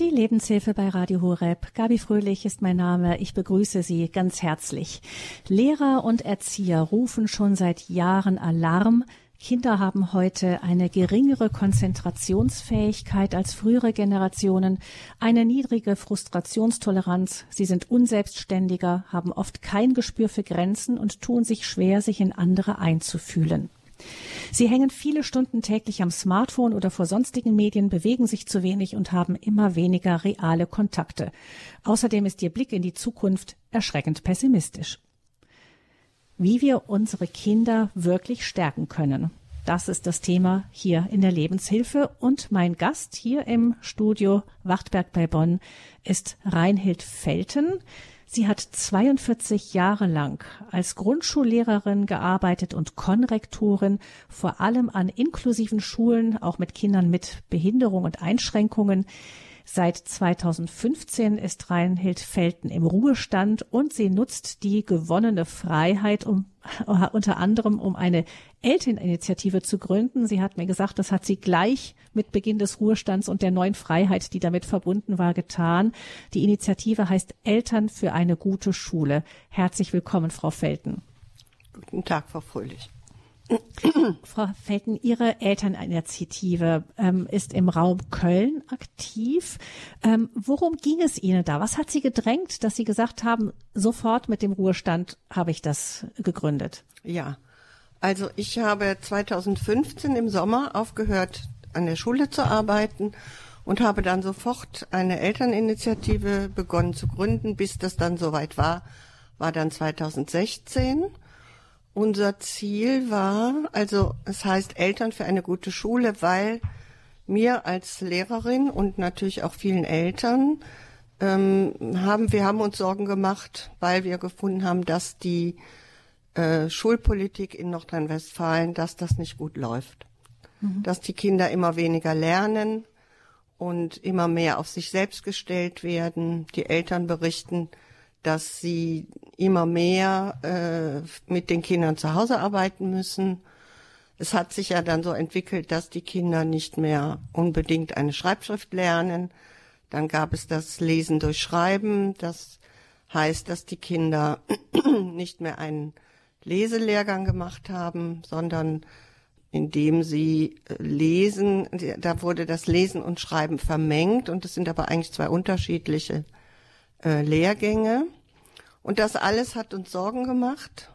Die Lebenshilfe bei Radio Horeb. Gabi Fröhlich ist mein Name. Ich begrüße Sie ganz herzlich. Lehrer und Erzieher rufen schon seit Jahren Alarm. Kinder haben heute eine geringere Konzentrationsfähigkeit als frühere Generationen, eine niedrige Frustrationstoleranz, sie sind unselbstständiger, haben oft kein Gespür für Grenzen und tun sich schwer, sich in andere einzufühlen. Sie hängen viele Stunden täglich am Smartphone oder vor sonstigen Medien, bewegen sich zu wenig und haben immer weniger reale Kontakte. Außerdem ist ihr Blick in die Zukunft erschreckend pessimistisch. Wie wir unsere Kinder wirklich stärken können. Das ist das Thema hier in der Lebenshilfe. Und mein Gast hier im Studio Wachtberg bei Bonn ist Reinhild Felten. Sie hat 42 Jahre lang als Grundschullehrerin gearbeitet und Konrektorin, vor allem an inklusiven Schulen, auch mit Kindern mit Behinderung und Einschränkungen. Seit 2015 ist Reinhild Felten im Ruhestand und sie nutzt die gewonnene Freiheit, um unter anderem um eine Elterninitiative zu gründen. Sie hat mir gesagt, das hat sie gleich mit Beginn des Ruhestands und der neuen Freiheit, die damit verbunden war, getan. Die Initiative heißt Eltern für eine gute Schule. Herzlich willkommen, Frau Felten. Guten Tag, Frau Fröhlich. Frau Felten, Ihre Elterninitiative ähm, ist im Raum Köln aktiv. Ähm, worum ging es Ihnen da? Was hat Sie gedrängt, dass Sie gesagt haben, sofort mit dem Ruhestand habe ich das gegründet? Ja, also ich habe 2015 im Sommer aufgehört, an der Schule zu arbeiten und habe dann sofort eine Elterninitiative begonnen zu gründen. Bis das dann soweit war, war dann 2016. Unser Ziel war, also es heißt Eltern für eine gute Schule, weil mir als Lehrerin und natürlich auch vielen Eltern ähm, haben wir haben uns Sorgen gemacht, weil wir gefunden haben, dass die äh, Schulpolitik in Nordrhein-Westfalen, dass das nicht gut läuft, mhm. dass die Kinder immer weniger lernen und immer mehr auf sich selbst gestellt werden. Die Eltern berichten, dass sie immer mehr äh, mit den Kindern zu Hause arbeiten müssen. Es hat sich ja dann so entwickelt, dass die Kinder nicht mehr unbedingt eine Schreibschrift lernen. Dann gab es das Lesen durch Schreiben. Das heißt, dass die Kinder nicht mehr einen Leselehrgang gemacht haben, sondern indem sie äh, lesen, da wurde das Lesen und Schreiben vermengt und es sind aber eigentlich zwei unterschiedliche äh, Lehrgänge. Und das alles hat uns Sorgen gemacht.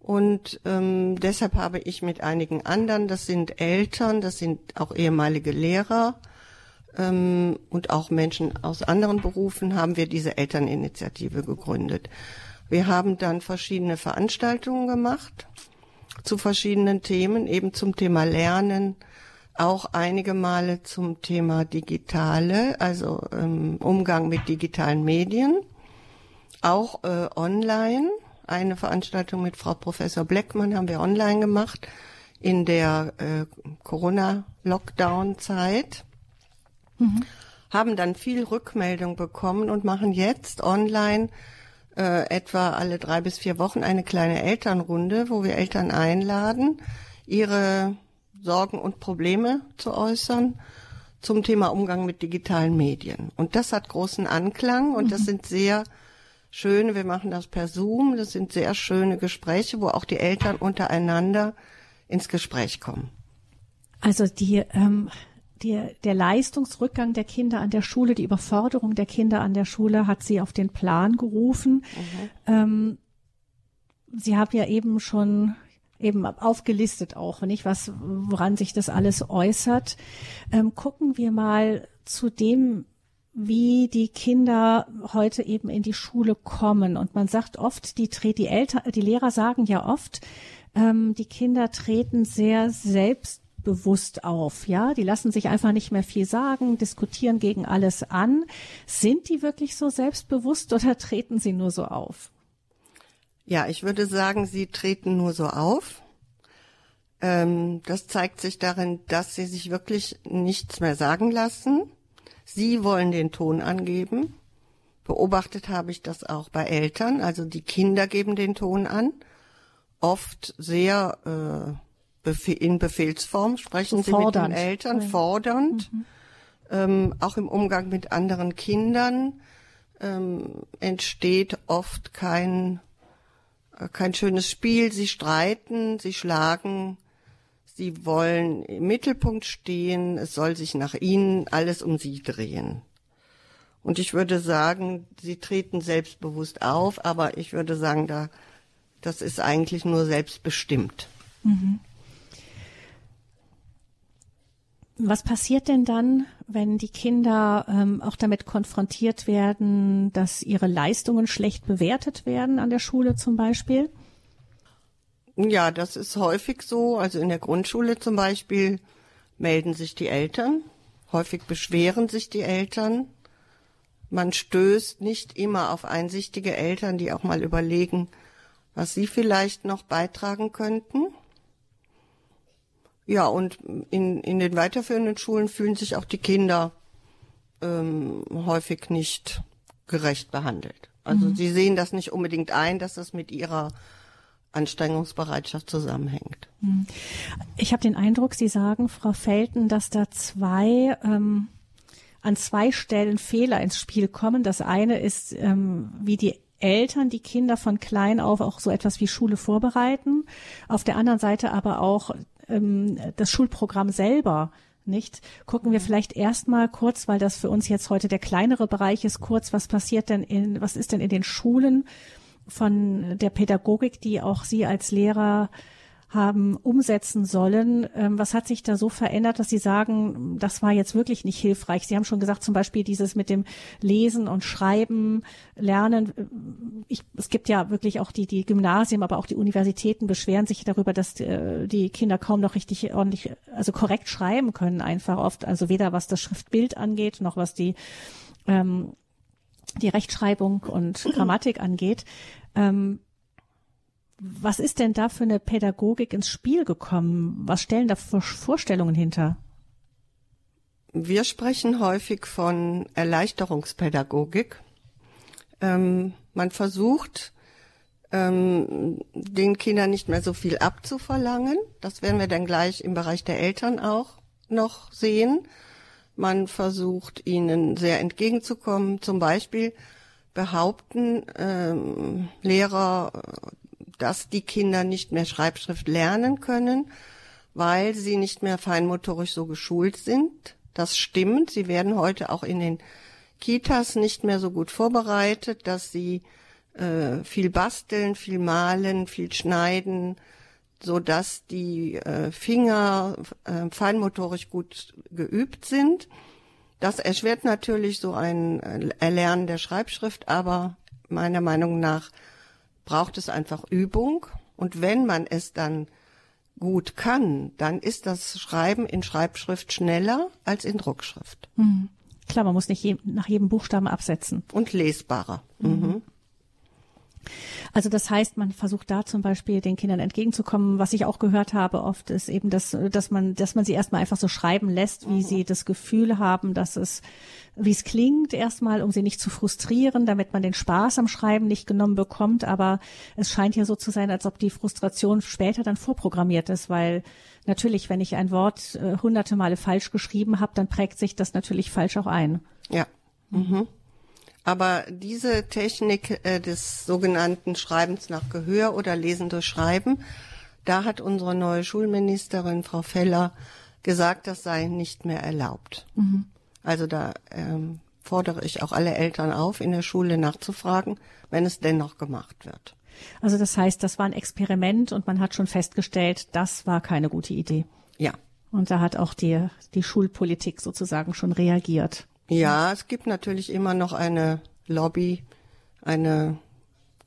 Und ähm, deshalb habe ich mit einigen anderen, das sind Eltern, das sind auch ehemalige Lehrer ähm, und auch Menschen aus anderen Berufen, haben wir diese Elterninitiative gegründet. Wir haben dann verschiedene Veranstaltungen gemacht zu verschiedenen Themen, eben zum Thema Lernen, auch einige Male zum Thema Digitale, also ähm, Umgang mit digitalen Medien, auch äh, online. Eine Veranstaltung mit Frau Professor Bleckmann haben wir online gemacht in der äh, Corona-Lockdown-Zeit. Mhm. Haben dann viel Rückmeldung bekommen und machen jetzt online äh, etwa alle drei bis vier Wochen eine kleine Elternrunde, wo wir Eltern einladen, ihre Sorgen und Probleme zu äußern zum Thema Umgang mit digitalen Medien. Und das hat großen Anklang und mhm. das sind sehr schöne, wir machen das per Zoom, das sind sehr schöne Gespräche, wo auch die Eltern untereinander ins Gespräch kommen. Also die, ähm, die, der Leistungsrückgang der Kinder an der Schule, die Überforderung der Kinder an der Schule hat sie auf den Plan gerufen. Mhm. Ähm, sie haben ja eben schon eben aufgelistet auch, nicht was, woran sich das alles äußert. Ähm, gucken wir mal zu dem, wie die Kinder heute eben in die Schule kommen. Und man sagt oft, die, die Eltern, die Lehrer sagen ja oft, ähm, die Kinder treten sehr selbstbewusst auf, ja, die lassen sich einfach nicht mehr viel sagen, diskutieren gegen alles an. Sind die wirklich so selbstbewusst oder treten sie nur so auf? Ja, ich würde sagen, sie treten nur so auf. Ähm, das zeigt sich darin, dass sie sich wirklich nichts mehr sagen lassen Sie wollen den Ton angeben. Beobachtet habe ich das auch bei Eltern, also die Kinder geben den Ton an. Oft sehr äh, in Befehlsform sprechen sie mit den Eltern, fordernd. Mhm. Ähm, auch im Umgang mit anderen Kindern ähm, entsteht oft kein, kein schönes Spiel. Sie streiten, sie schlagen, sie wollen im Mittelpunkt stehen. Es soll sich nach ihnen alles um sie drehen. Und ich würde sagen, sie treten selbstbewusst auf, aber ich würde sagen, da, das ist eigentlich nur selbstbestimmt. Mhm. Was passiert denn dann, wenn die Kinder ähm, auch damit konfrontiert werden, dass ihre Leistungen schlecht bewertet werden an der Schule zum Beispiel? Ja, das ist häufig so. Also in der Grundschule zum Beispiel melden sich die Eltern. Häufig beschweren sich die Eltern. Man stößt nicht immer auf einsichtige Eltern, die auch mal überlegen, was sie vielleicht noch beitragen könnten. Ja, und in, in den weiterführenden Schulen fühlen sich auch die Kinder ähm, häufig nicht gerecht behandelt. Also mhm. sie sehen das nicht unbedingt ein, dass das mit ihrer Anstrengungsbereitschaft zusammenhängt. Mhm. Ich habe den Eindruck, Sie sagen, Frau Felten, dass da zwei ähm, an zwei Stellen Fehler ins Spiel kommen. Das eine ist, ähm, wie die Eltern die Kinder von klein auf auch so etwas wie Schule vorbereiten. Auf der anderen Seite aber auch ähm, das Schulprogramm selber nicht. Gucken wir vielleicht erstmal kurz, weil das für uns jetzt heute der kleinere Bereich ist, kurz, was passiert denn in, was ist denn in den Schulen von der Pädagogik, die auch Sie als Lehrer haben umsetzen sollen. Ähm, was hat sich da so verändert, dass Sie sagen, das war jetzt wirklich nicht hilfreich? Sie haben schon gesagt, zum Beispiel dieses mit dem Lesen und Schreiben, Lernen. Ich, es gibt ja wirklich auch die, die Gymnasien, aber auch die Universitäten beschweren sich darüber, dass äh, die Kinder kaum noch richtig ordentlich, also korrekt schreiben können einfach oft. Also weder was das Schriftbild angeht, noch was die, ähm, die Rechtschreibung und Grammatik angeht. Ähm, was ist denn da für eine Pädagogik ins Spiel gekommen? Was stellen da Vorstellungen hinter? Wir sprechen häufig von Erleichterungspädagogik. Ähm, man versucht, ähm, den Kindern nicht mehr so viel abzuverlangen. Das werden wir dann gleich im Bereich der Eltern auch noch sehen. Man versucht, ihnen sehr entgegenzukommen. Zum Beispiel behaupten ähm, Lehrer dass die Kinder nicht mehr Schreibschrift lernen können, weil sie nicht mehr feinmotorisch so geschult sind. Das stimmt. Sie werden heute auch in den Kitas nicht mehr so gut vorbereitet, dass sie äh, viel basteln, viel malen, viel schneiden, so dass die äh, Finger äh, feinmotorisch gut geübt sind. Das erschwert natürlich so ein äh, Erlernen der Schreibschrift, aber meiner Meinung nach braucht es einfach Übung. Und wenn man es dann gut kann, dann ist das Schreiben in Schreibschrift schneller als in Druckschrift. Mhm. Klar, man muss nicht je, nach jedem Buchstaben absetzen. Und lesbarer. Mhm. Also das heißt, man versucht da zum Beispiel den Kindern entgegenzukommen. Was ich auch gehört habe oft ist eben, dass, dass man, dass man sie erstmal einfach so schreiben lässt, wie mhm. sie das Gefühl haben, dass es, wie es klingt, erstmal, um sie nicht zu frustrieren, damit man den Spaß am Schreiben nicht genommen bekommt. Aber es scheint ja so zu sein, als ob die Frustration später dann vorprogrammiert ist, weil natürlich, wenn ich ein Wort äh, hunderte Male falsch geschrieben habe, dann prägt sich das natürlich falsch auch ein. Ja. Mhm. Aber diese Technik äh, des sogenannten Schreibens nach Gehör oder Lesen durch Schreiben, da hat unsere neue Schulministerin Frau Feller gesagt, das sei nicht mehr erlaubt. Mhm. Also da ähm, fordere ich auch alle Eltern auf, in der Schule nachzufragen, wenn es dennoch gemacht wird. Also das heißt, das war ein Experiment und man hat schon festgestellt, das war keine gute Idee. Ja. Und da hat auch die, die Schulpolitik sozusagen schon reagiert. Ja, es gibt natürlich immer noch eine Lobby, eine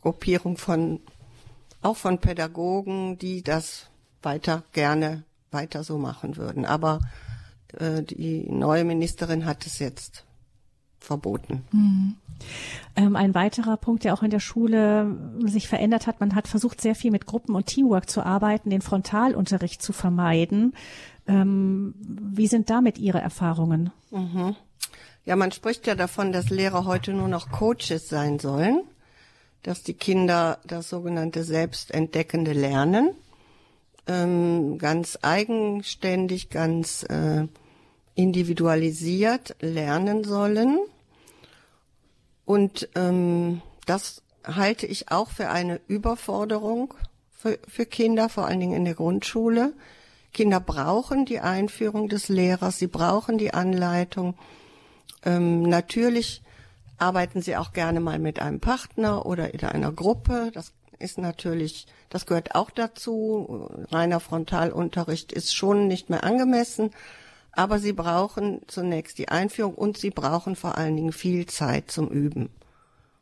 Gruppierung von, auch von Pädagogen, die das weiter gerne weiter so machen würden. Aber äh, die neue Ministerin hat es jetzt verboten. Mhm. Ähm, ein weiterer Punkt, der auch in der Schule sich verändert hat, man hat versucht, sehr viel mit Gruppen und Teamwork zu arbeiten, den Frontalunterricht zu vermeiden. Ähm, wie sind damit Ihre Erfahrungen? Mhm. Ja, man spricht ja davon, dass Lehrer heute nur noch Coaches sein sollen, dass die Kinder das sogenannte selbstentdeckende Lernen ähm, ganz eigenständig, ganz äh, individualisiert lernen sollen. Und ähm, das halte ich auch für eine Überforderung für, für Kinder, vor allen Dingen in der Grundschule. Kinder brauchen die Einführung des Lehrers, sie brauchen die Anleitung. Ähm, natürlich arbeiten sie auch gerne mal mit einem Partner oder in einer Gruppe. Das ist natürlich, das gehört auch dazu. Reiner Frontalunterricht ist schon nicht mehr angemessen. Aber sie brauchen zunächst die Einführung und sie brauchen vor allen Dingen viel Zeit zum Üben.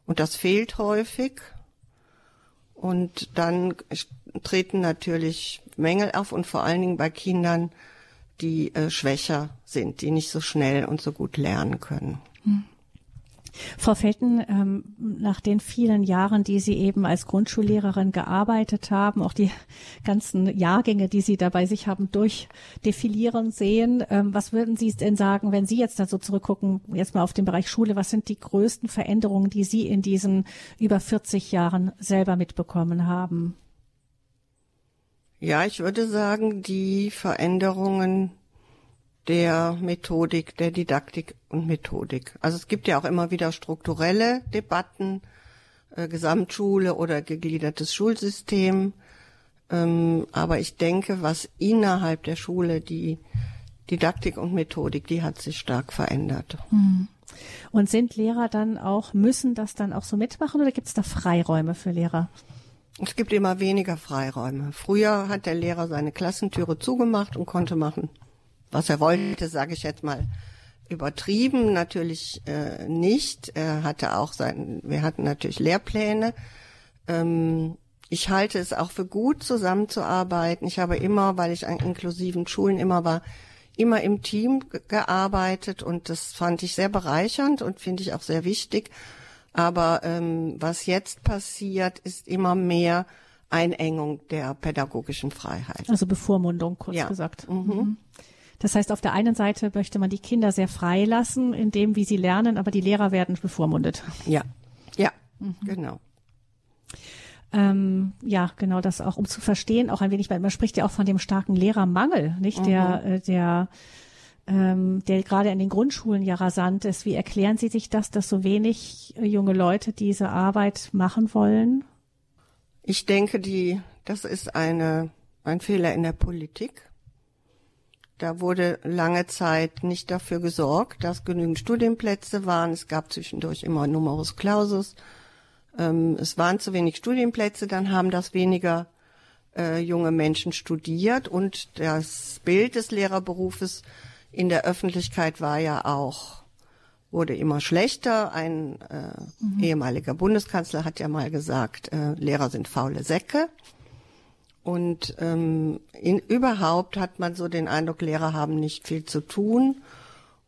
Und das fehlt häufig. Und dann treten natürlich Mängel auf und vor allen Dingen bei Kindern, die äh, schwächer sind, die nicht so schnell und so gut lernen können. Hm. Frau Felten, ähm, nach den vielen Jahren, die Sie eben als Grundschullehrerin gearbeitet haben, auch die ganzen Jahrgänge, die Sie da bei sich haben durchdefilieren sehen, ähm, was würden Sie denn sagen, wenn Sie jetzt da so zurückgucken, jetzt mal auf den Bereich Schule, was sind die größten Veränderungen, die Sie in diesen über 40 Jahren selber mitbekommen haben? Ja, ich würde sagen, die Veränderungen der Methodik, der Didaktik und Methodik. Also es gibt ja auch immer wieder strukturelle Debatten, äh, Gesamtschule oder gegliedertes Schulsystem. Ähm, aber ich denke, was innerhalb der Schule die Didaktik und Methodik, die hat sich stark verändert. Hm. Und sind Lehrer dann auch, müssen das dann auch so mitmachen oder gibt es da Freiräume für Lehrer? Es gibt immer weniger Freiräume. Früher hat der Lehrer seine Klassentüre zugemacht und konnte machen, was er wollte, sage ich jetzt mal übertrieben, natürlich äh, nicht. Er hatte auch sein, wir hatten natürlich Lehrpläne. Ähm, ich halte es auch für gut, zusammenzuarbeiten. Ich habe immer, weil ich an inklusiven Schulen immer war, immer im Team gearbeitet und das fand ich sehr bereichernd und finde ich auch sehr wichtig. Aber ähm, was jetzt passiert, ist immer mehr Einengung der pädagogischen Freiheit. Also Bevormundung, kurz ja. gesagt. Mhm. mhm. Das heißt, auf der einen Seite möchte man die Kinder sehr frei lassen, in dem, wie sie lernen, aber die Lehrer werden bevormundet. Ja, ja, mhm. genau. Ähm, ja, genau das auch, um zu verstehen, auch ein wenig, weil man spricht ja auch von dem starken Lehrermangel, nicht? Mhm. Der, äh, der, ähm, der gerade in den Grundschulen ja rasant ist. Wie erklären Sie sich das, dass so wenig äh, junge Leute diese Arbeit machen wollen? Ich denke, die, das ist eine, ein Fehler in der Politik. Da wurde lange Zeit nicht dafür gesorgt, dass genügend Studienplätze waren. Es gab zwischendurch immer Numerus Clausus. Ähm, es waren zu wenig Studienplätze, dann haben das weniger äh, junge Menschen studiert und das Bild des Lehrerberufes in der Öffentlichkeit war ja auch wurde immer schlechter. Ein äh, mhm. ehemaliger Bundeskanzler hat ja mal gesagt, äh, Lehrer sind faule Säcke. Und ähm, in, überhaupt hat man so den Eindruck, Lehrer haben nicht viel zu tun.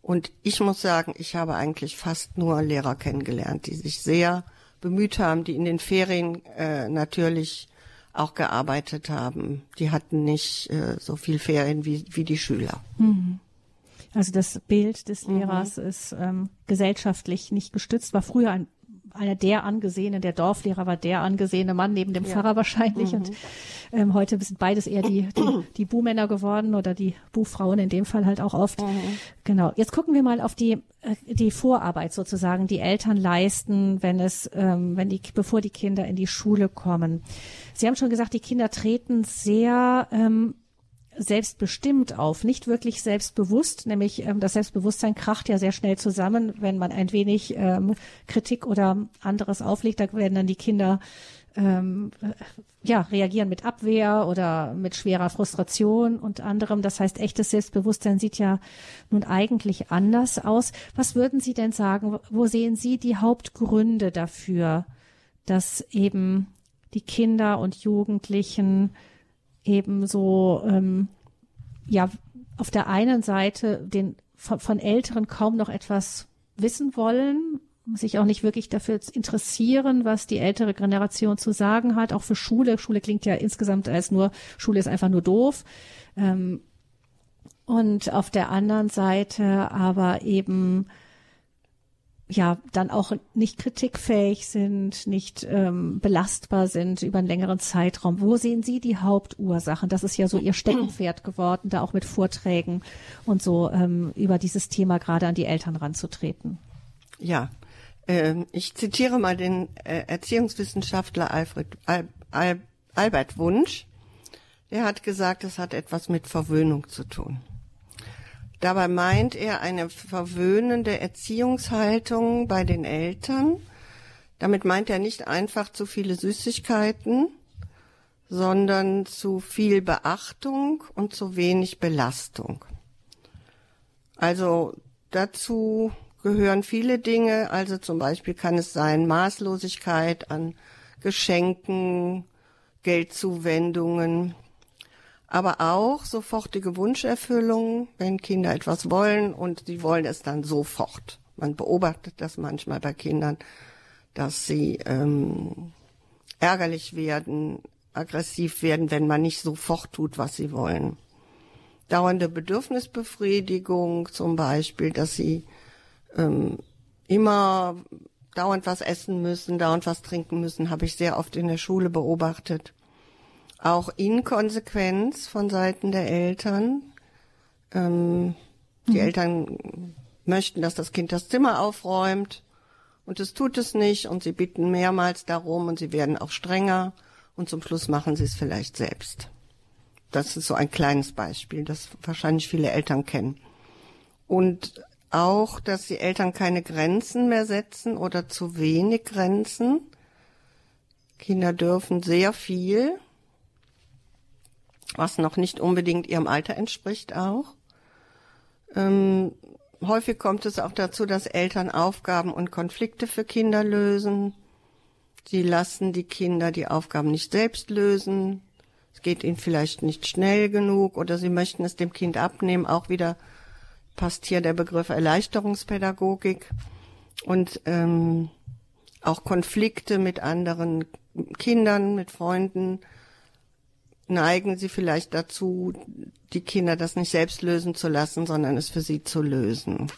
Und ich muss sagen, ich habe eigentlich fast nur Lehrer kennengelernt, die sich sehr bemüht haben, die in den Ferien äh, natürlich auch gearbeitet haben. Die hatten nicht äh, so viel Ferien wie, wie die Schüler. Mhm. Also das Bild des mhm. Lehrers mhm. ist ähm, gesellschaftlich nicht gestützt, war früher ein einer der angesehene, der Dorflehrer war der angesehene Mann neben dem ja. Pfarrer wahrscheinlich. Mhm. Und ähm, heute sind beides eher die, die, die Buhmänner geworden oder die Buchfrauen in dem Fall halt auch oft. Mhm. Genau. Jetzt gucken wir mal auf die, äh, die Vorarbeit sozusagen, die Eltern leisten, wenn es, ähm, wenn die, bevor die Kinder in die Schule kommen. Sie haben schon gesagt, die Kinder treten sehr ähm, selbstbestimmt auf, nicht wirklich selbstbewusst, nämlich ähm, das Selbstbewusstsein kracht ja sehr schnell zusammen, wenn man ein wenig ähm, Kritik oder anderes auflegt, da werden dann die Kinder ähm, ja, reagieren mit Abwehr oder mit schwerer Frustration und anderem. Das heißt, echtes Selbstbewusstsein sieht ja nun eigentlich anders aus. Was würden Sie denn sagen? Wo sehen Sie die Hauptgründe dafür, dass eben die Kinder und Jugendlichen eben so, ähm, ja, auf der einen Seite den von, von Älteren kaum noch etwas wissen wollen, sich auch nicht wirklich dafür interessieren, was die ältere Generation zu sagen hat, auch für Schule. Schule klingt ja insgesamt als nur, Schule ist einfach nur doof. Ähm, und auf der anderen Seite aber eben ja dann auch nicht kritikfähig sind, nicht ähm, belastbar sind über einen längeren Zeitraum. Wo sehen Sie die Hauptursachen? Das ist ja so Ihr Steckenpferd geworden, da auch mit Vorträgen und so ähm, über dieses Thema gerade an die Eltern ranzutreten. Ja, äh, ich zitiere mal den äh, Erziehungswissenschaftler Alfred Al, Al, Albert Wunsch. Der hat gesagt, es hat etwas mit Verwöhnung zu tun. Dabei meint er eine verwöhnende Erziehungshaltung bei den Eltern. Damit meint er nicht einfach zu viele Süßigkeiten, sondern zu viel Beachtung und zu wenig Belastung. Also dazu gehören viele Dinge, also zum Beispiel kann es sein Maßlosigkeit an Geschenken, Geldzuwendungen, aber auch sofortige Wunscherfüllung, wenn Kinder etwas wollen und sie wollen es dann sofort. Man beobachtet das manchmal bei Kindern, dass sie ähm, ärgerlich werden, aggressiv werden, wenn man nicht sofort tut, was sie wollen. Dauernde Bedürfnisbefriedigung zum Beispiel, dass sie ähm, immer dauernd was essen müssen, dauernd was trinken müssen, habe ich sehr oft in der Schule beobachtet auch Inkonsequenz von Seiten der Eltern. Ähm, die mhm. Eltern möchten, dass das Kind das Zimmer aufräumt und es tut es nicht und sie bitten mehrmals darum und sie werden auch strenger und zum Schluss machen sie es vielleicht selbst. Das ist so ein kleines Beispiel, das wahrscheinlich viele Eltern kennen. Und auch, dass die Eltern keine Grenzen mehr setzen oder zu wenig Grenzen. Kinder dürfen sehr viel was noch nicht unbedingt ihrem Alter entspricht auch. Ähm, häufig kommt es auch dazu, dass Eltern Aufgaben und Konflikte für Kinder lösen. Sie lassen die Kinder die Aufgaben nicht selbst lösen. Es geht ihnen vielleicht nicht schnell genug oder sie möchten es dem Kind abnehmen. Auch wieder passt hier der Begriff Erleichterungspädagogik und ähm, auch Konflikte mit anderen Kindern, mit Freunden neigen sie vielleicht dazu, die Kinder das nicht selbst lösen zu lassen, sondern es für sie zu lösen.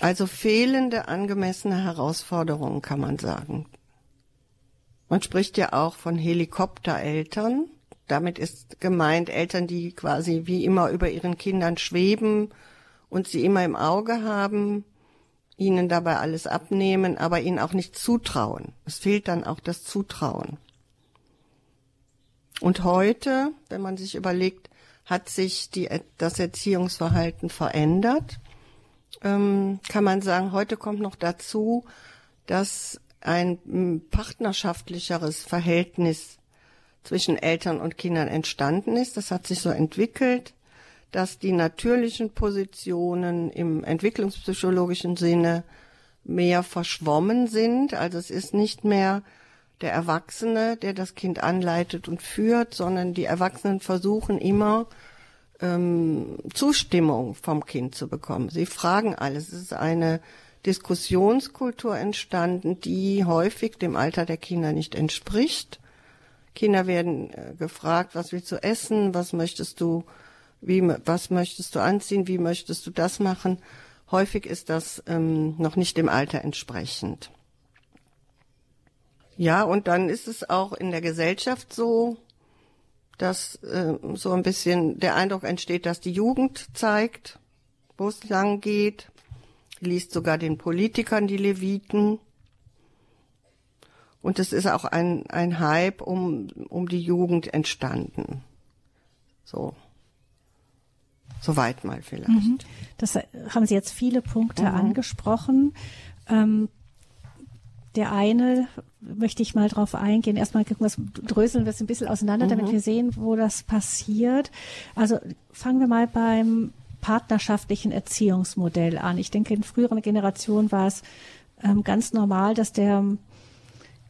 Also fehlende angemessene Herausforderungen kann man sagen. Man spricht ja auch von Helikoptereltern. Damit ist gemeint Eltern, die quasi wie immer über ihren Kindern schweben und sie immer im Auge haben, ihnen dabei alles abnehmen, aber ihnen auch nicht zutrauen. Es fehlt dann auch das Zutrauen. Und heute, wenn man sich überlegt, hat sich die, das Erziehungsverhalten verändert, ähm, kann man sagen, heute kommt noch dazu, dass ein partnerschaftlicheres Verhältnis zwischen Eltern und Kindern entstanden ist. Das hat sich so entwickelt, dass die natürlichen Positionen im entwicklungspsychologischen Sinne mehr verschwommen sind. Also es ist nicht mehr der Erwachsene, der das Kind anleitet und führt, sondern die Erwachsenen versuchen immer ähm, Zustimmung vom Kind zu bekommen. Sie fragen alles. Es ist eine Diskussionskultur entstanden, die häufig dem Alter der Kinder nicht entspricht. Kinder werden äh, gefragt, was willst du essen, was möchtest du, wie, was möchtest du anziehen, wie möchtest du das machen. Häufig ist das ähm, noch nicht dem Alter entsprechend. Ja, und dann ist es auch in der Gesellschaft so, dass äh, so ein bisschen der Eindruck entsteht, dass die Jugend zeigt, wo es lang geht, liest sogar den Politikern die Leviten. Und es ist auch ein, ein Hype um, um die Jugend entstanden. So. Soweit mal vielleicht. Mhm. Das haben Sie jetzt viele Punkte mhm. angesprochen. Ähm, der eine möchte ich mal drauf eingehen. Erstmal gucken wir, dröseln wir es ein bisschen auseinander, mhm. damit wir sehen, wo das passiert. Also fangen wir mal beim partnerschaftlichen Erziehungsmodell an. Ich denke, in früheren Generationen war es ähm, ganz normal, dass der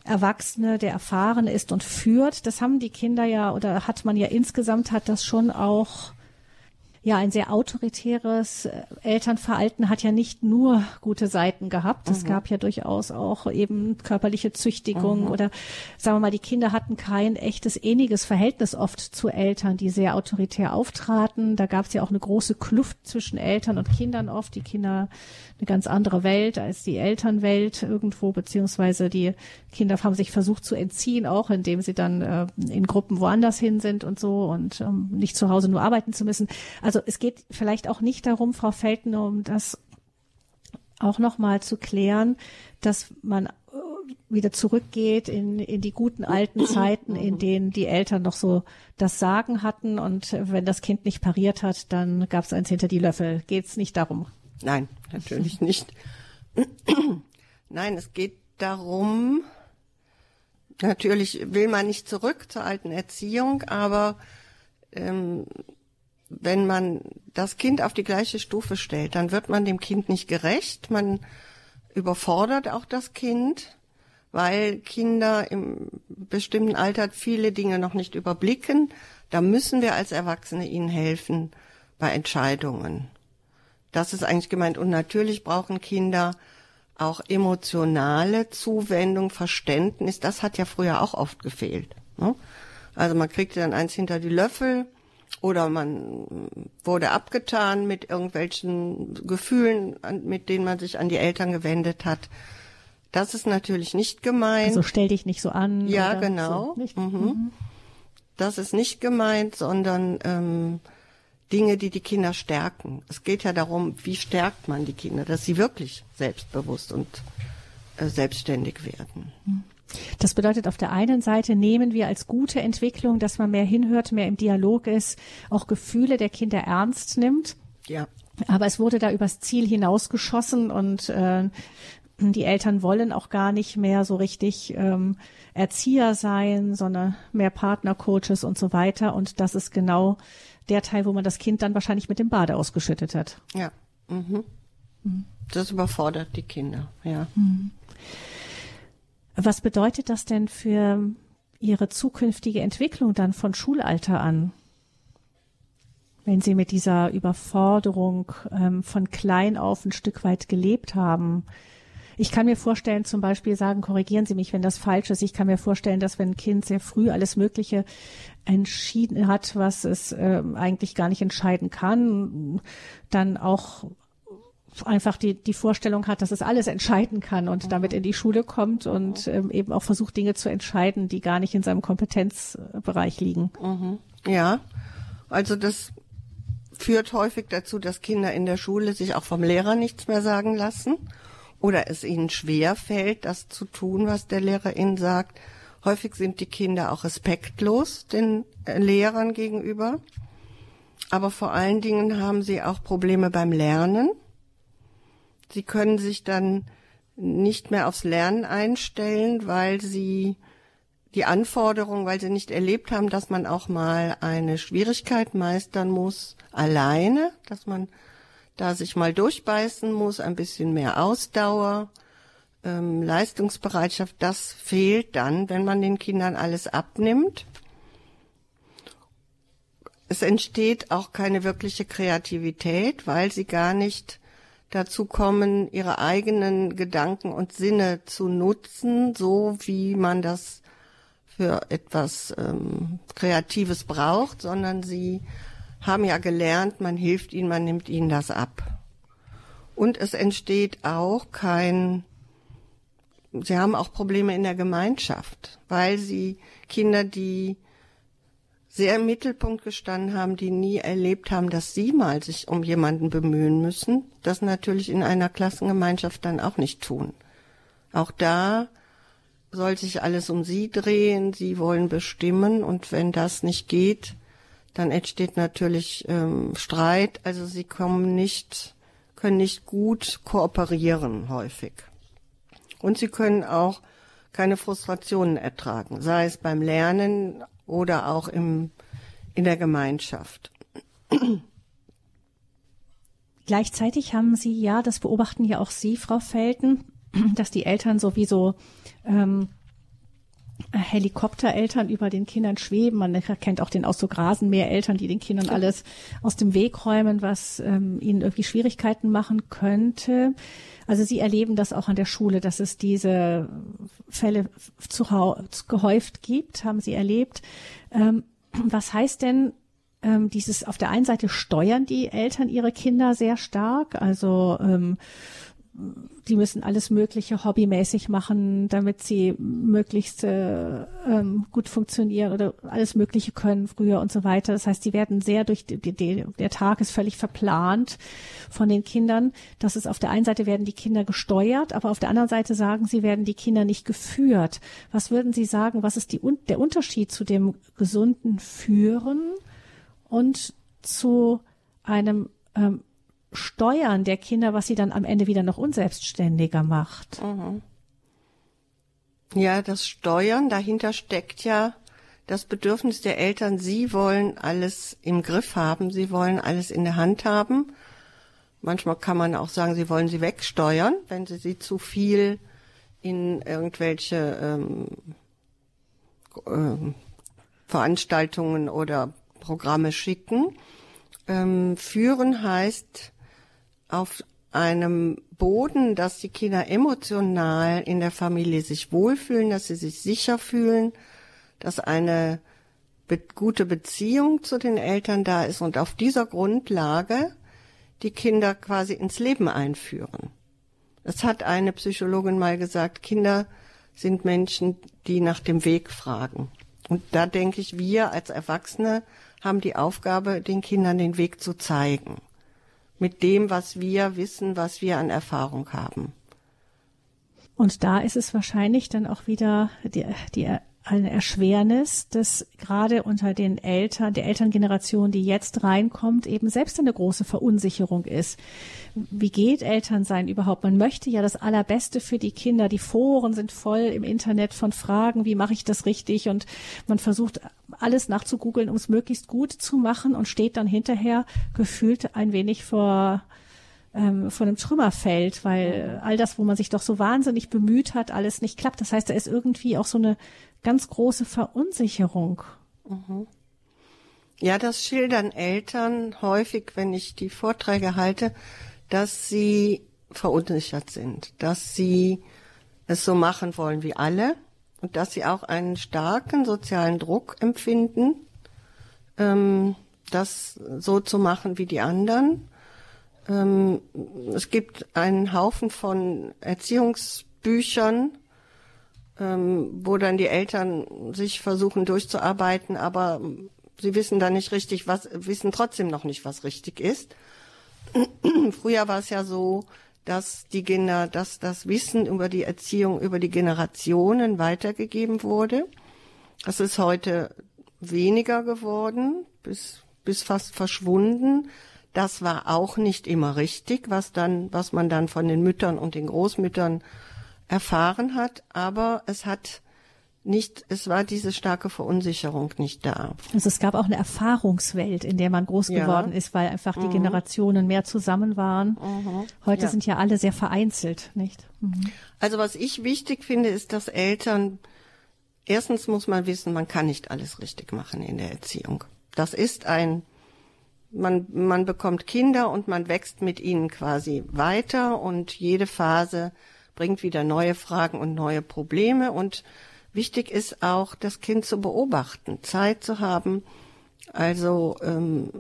Erwachsene, der erfahren ist und führt. Das haben die Kinder ja oder hat man ja insgesamt hat das schon auch ja, ein sehr autoritäres äh, Elternverhalten hat ja nicht nur gute Seiten gehabt. Es mhm. gab ja durchaus auch eben körperliche Züchtigung mhm. oder sagen wir mal, die Kinder hatten kein echtes ähnliches Verhältnis oft zu Eltern, die sehr autoritär auftraten. Da gab es ja auch eine große Kluft zwischen Eltern und Kindern oft. Die Kinder eine ganz andere Welt als die Elternwelt irgendwo, beziehungsweise die Kinder haben sich versucht zu entziehen, auch indem sie dann äh, in Gruppen woanders hin sind und so und ähm, nicht zu Hause nur arbeiten zu müssen. Also es geht vielleicht auch nicht darum, Frau Felten, um das auch nochmal zu klären, dass man äh, wieder zurückgeht in, in die guten alten Zeiten, in denen die Eltern noch so das Sagen hatten und wenn das Kind nicht pariert hat, dann gab es eins hinter die Löffel. Geht es nicht darum? Nein, natürlich nicht. Nein, es geht darum, natürlich will man nicht zurück zur alten Erziehung, aber ähm, wenn man das Kind auf die gleiche Stufe stellt, dann wird man dem Kind nicht gerecht. Man überfordert auch das Kind, weil Kinder im bestimmten Alter viele Dinge noch nicht überblicken. Da müssen wir als Erwachsene ihnen helfen bei Entscheidungen. Das ist eigentlich gemeint. Und natürlich brauchen Kinder auch emotionale Zuwendung, Verständnis. Das hat ja früher auch oft gefehlt. Ne? Also man kriegte dann eins hinter die Löffel oder man wurde abgetan mit irgendwelchen Gefühlen, mit denen man sich an die Eltern gewendet hat. Das ist natürlich nicht gemeint. Also stell dich nicht so an. Ja, genau. So. Mhm. Mhm. Das ist nicht gemeint, sondern ähm, Dinge, die die Kinder stärken. Es geht ja darum, wie stärkt man die Kinder, dass sie wirklich selbstbewusst und äh, selbstständig werden. Das bedeutet, auf der einen Seite nehmen wir als gute Entwicklung, dass man mehr hinhört, mehr im Dialog ist, auch Gefühle der Kinder ernst nimmt. Ja. Aber es wurde da übers Ziel hinausgeschossen und äh, die Eltern wollen auch gar nicht mehr so richtig ähm, Erzieher sein, sondern mehr Partnercoaches und so weiter. Und das ist genau der Teil, wo man das Kind dann wahrscheinlich mit dem Bade ausgeschüttet hat. Ja. Mhm. Das überfordert die Kinder, ja. Mhm. Was bedeutet das denn für Ihre zukünftige Entwicklung dann von Schulalter an? Wenn Sie mit dieser Überforderung ähm, von klein auf ein Stück weit gelebt haben. Ich kann mir vorstellen, zum Beispiel sagen, korrigieren Sie mich, wenn das falsch ist. Ich kann mir vorstellen, dass wenn ein Kind sehr früh alles Mögliche entschieden hat, was es äh, eigentlich gar nicht entscheiden kann, dann auch einfach die, die Vorstellung hat, dass es alles entscheiden kann und mhm. damit in die Schule kommt und mhm. ähm, eben auch versucht, Dinge zu entscheiden, die gar nicht in seinem Kompetenzbereich liegen. Mhm. Ja, also das führt häufig dazu, dass Kinder in der Schule sich auch vom Lehrer nichts mehr sagen lassen oder es ihnen schwer fällt, das zu tun, was der Lehrer ihnen sagt. Häufig sind die Kinder auch respektlos den äh, Lehrern gegenüber. Aber vor allen Dingen haben sie auch Probleme beim Lernen Sie können sich dann nicht mehr aufs Lernen einstellen, weil sie die Anforderungen, weil sie nicht erlebt haben, dass man auch mal eine Schwierigkeit meistern muss, alleine, dass man da sich mal durchbeißen muss, ein bisschen mehr Ausdauer, ähm, Leistungsbereitschaft, das fehlt dann, wenn man den Kindern alles abnimmt. Es entsteht auch keine wirkliche Kreativität, weil sie gar nicht dazu kommen, ihre eigenen Gedanken und Sinne zu nutzen, so wie man das für etwas ähm, Kreatives braucht, sondern sie haben ja gelernt, man hilft ihnen, man nimmt ihnen das ab. Und es entsteht auch kein, sie haben auch Probleme in der Gemeinschaft, weil sie Kinder, die sehr im Mittelpunkt gestanden haben, die nie erlebt haben, dass sie mal sich um jemanden bemühen müssen, das natürlich in einer Klassengemeinschaft dann auch nicht tun. Auch da soll sich alles um sie drehen, sie wollen bestimmen und wenn das nicht geht, dann entsteht natürlich ähm, Streit, also sie kommen nicht, können nicht gut kooperieren häufig. Und sie können auch keine Frustrationen ertragen, sei es beim Lernen oder auch im, in der Gemeinschaft. Gleichzeitig haben Sie ja, das beobachten ja auch Sie, Frau Felten, dass die Eltern sowieso ähm, Helikoptereltern über den Kindern schweben. Man kennt auch den Ausdruck Rasenmähereltern, die den Kindern alles aus dem Weg räumen, was ähm, ihnen irgendwie Schwierigkeiten machen könnte. Also Sie erleben das auch an der Schule, dass es diese Fälle zu, gehäuft gibt, haben Sie erlebt. Ähm, was heißt denn ähm, dieses auf der einen Seite steuern die Eltern ihre Kinder sehr stark, also ähm, die müssen alles Mögliche hobbymäßig machen, damit sie möglichst äh, ähm, gut funktionieren oder alles Mögliche können früher und so weiter. Das heißt, die werden sehr durch die, die, der Tag ist völlig verplant von den Kindern. Das ist auf der einen Seite werden die Kinder gesteuert, aber auf der anderen Seite sagen sie, werden die Kinder nicht geführt. Was würden Sie sagen, was ist die, der Unterschied zu dem gesunden Führen und zu einem ähm, Steuern der Kinder, was sie dann am Ende wieder noch unselbstständiger macht. Mhm. Ja, das Steuern, dahinter steckt ja das Bedürfnis der Eltern, sie wollen alles im Griff haben, sie wollen alles in der Hand haben. Manchmal kann man auch sagen, sie wollen sie wegsteuern, wenn sie sie zu viel in irgendwelche ähm, äh, Veranstaltungen oder Programme schicken. Ähm, führen heißt auf einem Boden, dass die Kinder emotional in der Familie sich wohlfühlen, dass sie sich sicher fühlen, dass eine be gute Beziehung zu den Eltern da ist und auf dieser Grundlage die Kinder quasi ins Leben einführen. Es hat eine Psychologin mal gesagt, Kinder sind Menschen, die nach dem Weg fragen. Und da denke ich, wir als Erwachsene haben die Aufgabe, den Kindern den Weg zu zeigen. Mit dem, was wir wissen, was wir an Erfahrung haben. Und da ist es wahrscheinlich dann auch wieder die, die eine Erschwernis, dass gerade unter den Eltern, der Elterngeneration, die jetzt reinkommt, eben selbst eine große Verunsicherung ist. Wie geht Elternsein überhaupt? Man möchte ja das Allerbeste für die Kinder. Die Foren sind voll im Internet von Fragen, wie mache ich das richtig? Und man versucht alles nachzugoogeln, um es möglichst gut zu machen und steht dann hinterher gefühlt ein wenig vor ähm, von einem Trümmerfeld, weil all das, wo man sich doch so wahnsinnig bemüht hat, alles nicht klappt. Das heißt, da ist irgendwie auch so eine ganz große Verunsicherung. Mhm. Ja, das schildern Eltern häufig, wenn ich die Vorträge halte, dass sie verunsichert sind, dass sie es so machen wollen wie alle und dass sie auch einen starken sozialen Druck empfinden, ähm, das so zu machen wie die anderen. Ähm, es gibt einen Haufen von Erziehungsbüchern, ähm, wo dann die Eltern sich versuchen durchzuarbeiten, aber sie wissen dann nicht richtig, was, wissen trotzdem noch nicht, was richtig ist. Früher war es ja so, dass die Kinder, dass das Wissen über die Erziehung über die Generationen weitergegeben wurde. Das ist heute weniger geworden, bis, bis fast verschwunden. Das war auch nicht immer richtig, was dann, was man dann von den Müttern und den Großmüttern erfahren hat, aber es hat nicht, es war diese starke Verunsicherung nicht da. Also es gab auch eine Erfahrungswelt, in der man groß ja. geworden ist, weil einfach die mhm. Generationen mehr zusammen waren. Mhm. Heute ja. sind ja alle sehr vereinzelt, nicht? Mhm. Also was ich wichtig finde, ist, dass Eltern, erstens muss man wissen, man kann nicht alles richtig machen in der Erziehung. Das ist ein, man, man bekommt Kinder und man wächst mit ihnen quasi weiter und jede Phase bringt wieder neue Fragen und neue Probleme und Wichtig ist auch, das Kind zu beobachten, Zeit zu haben, also ähm,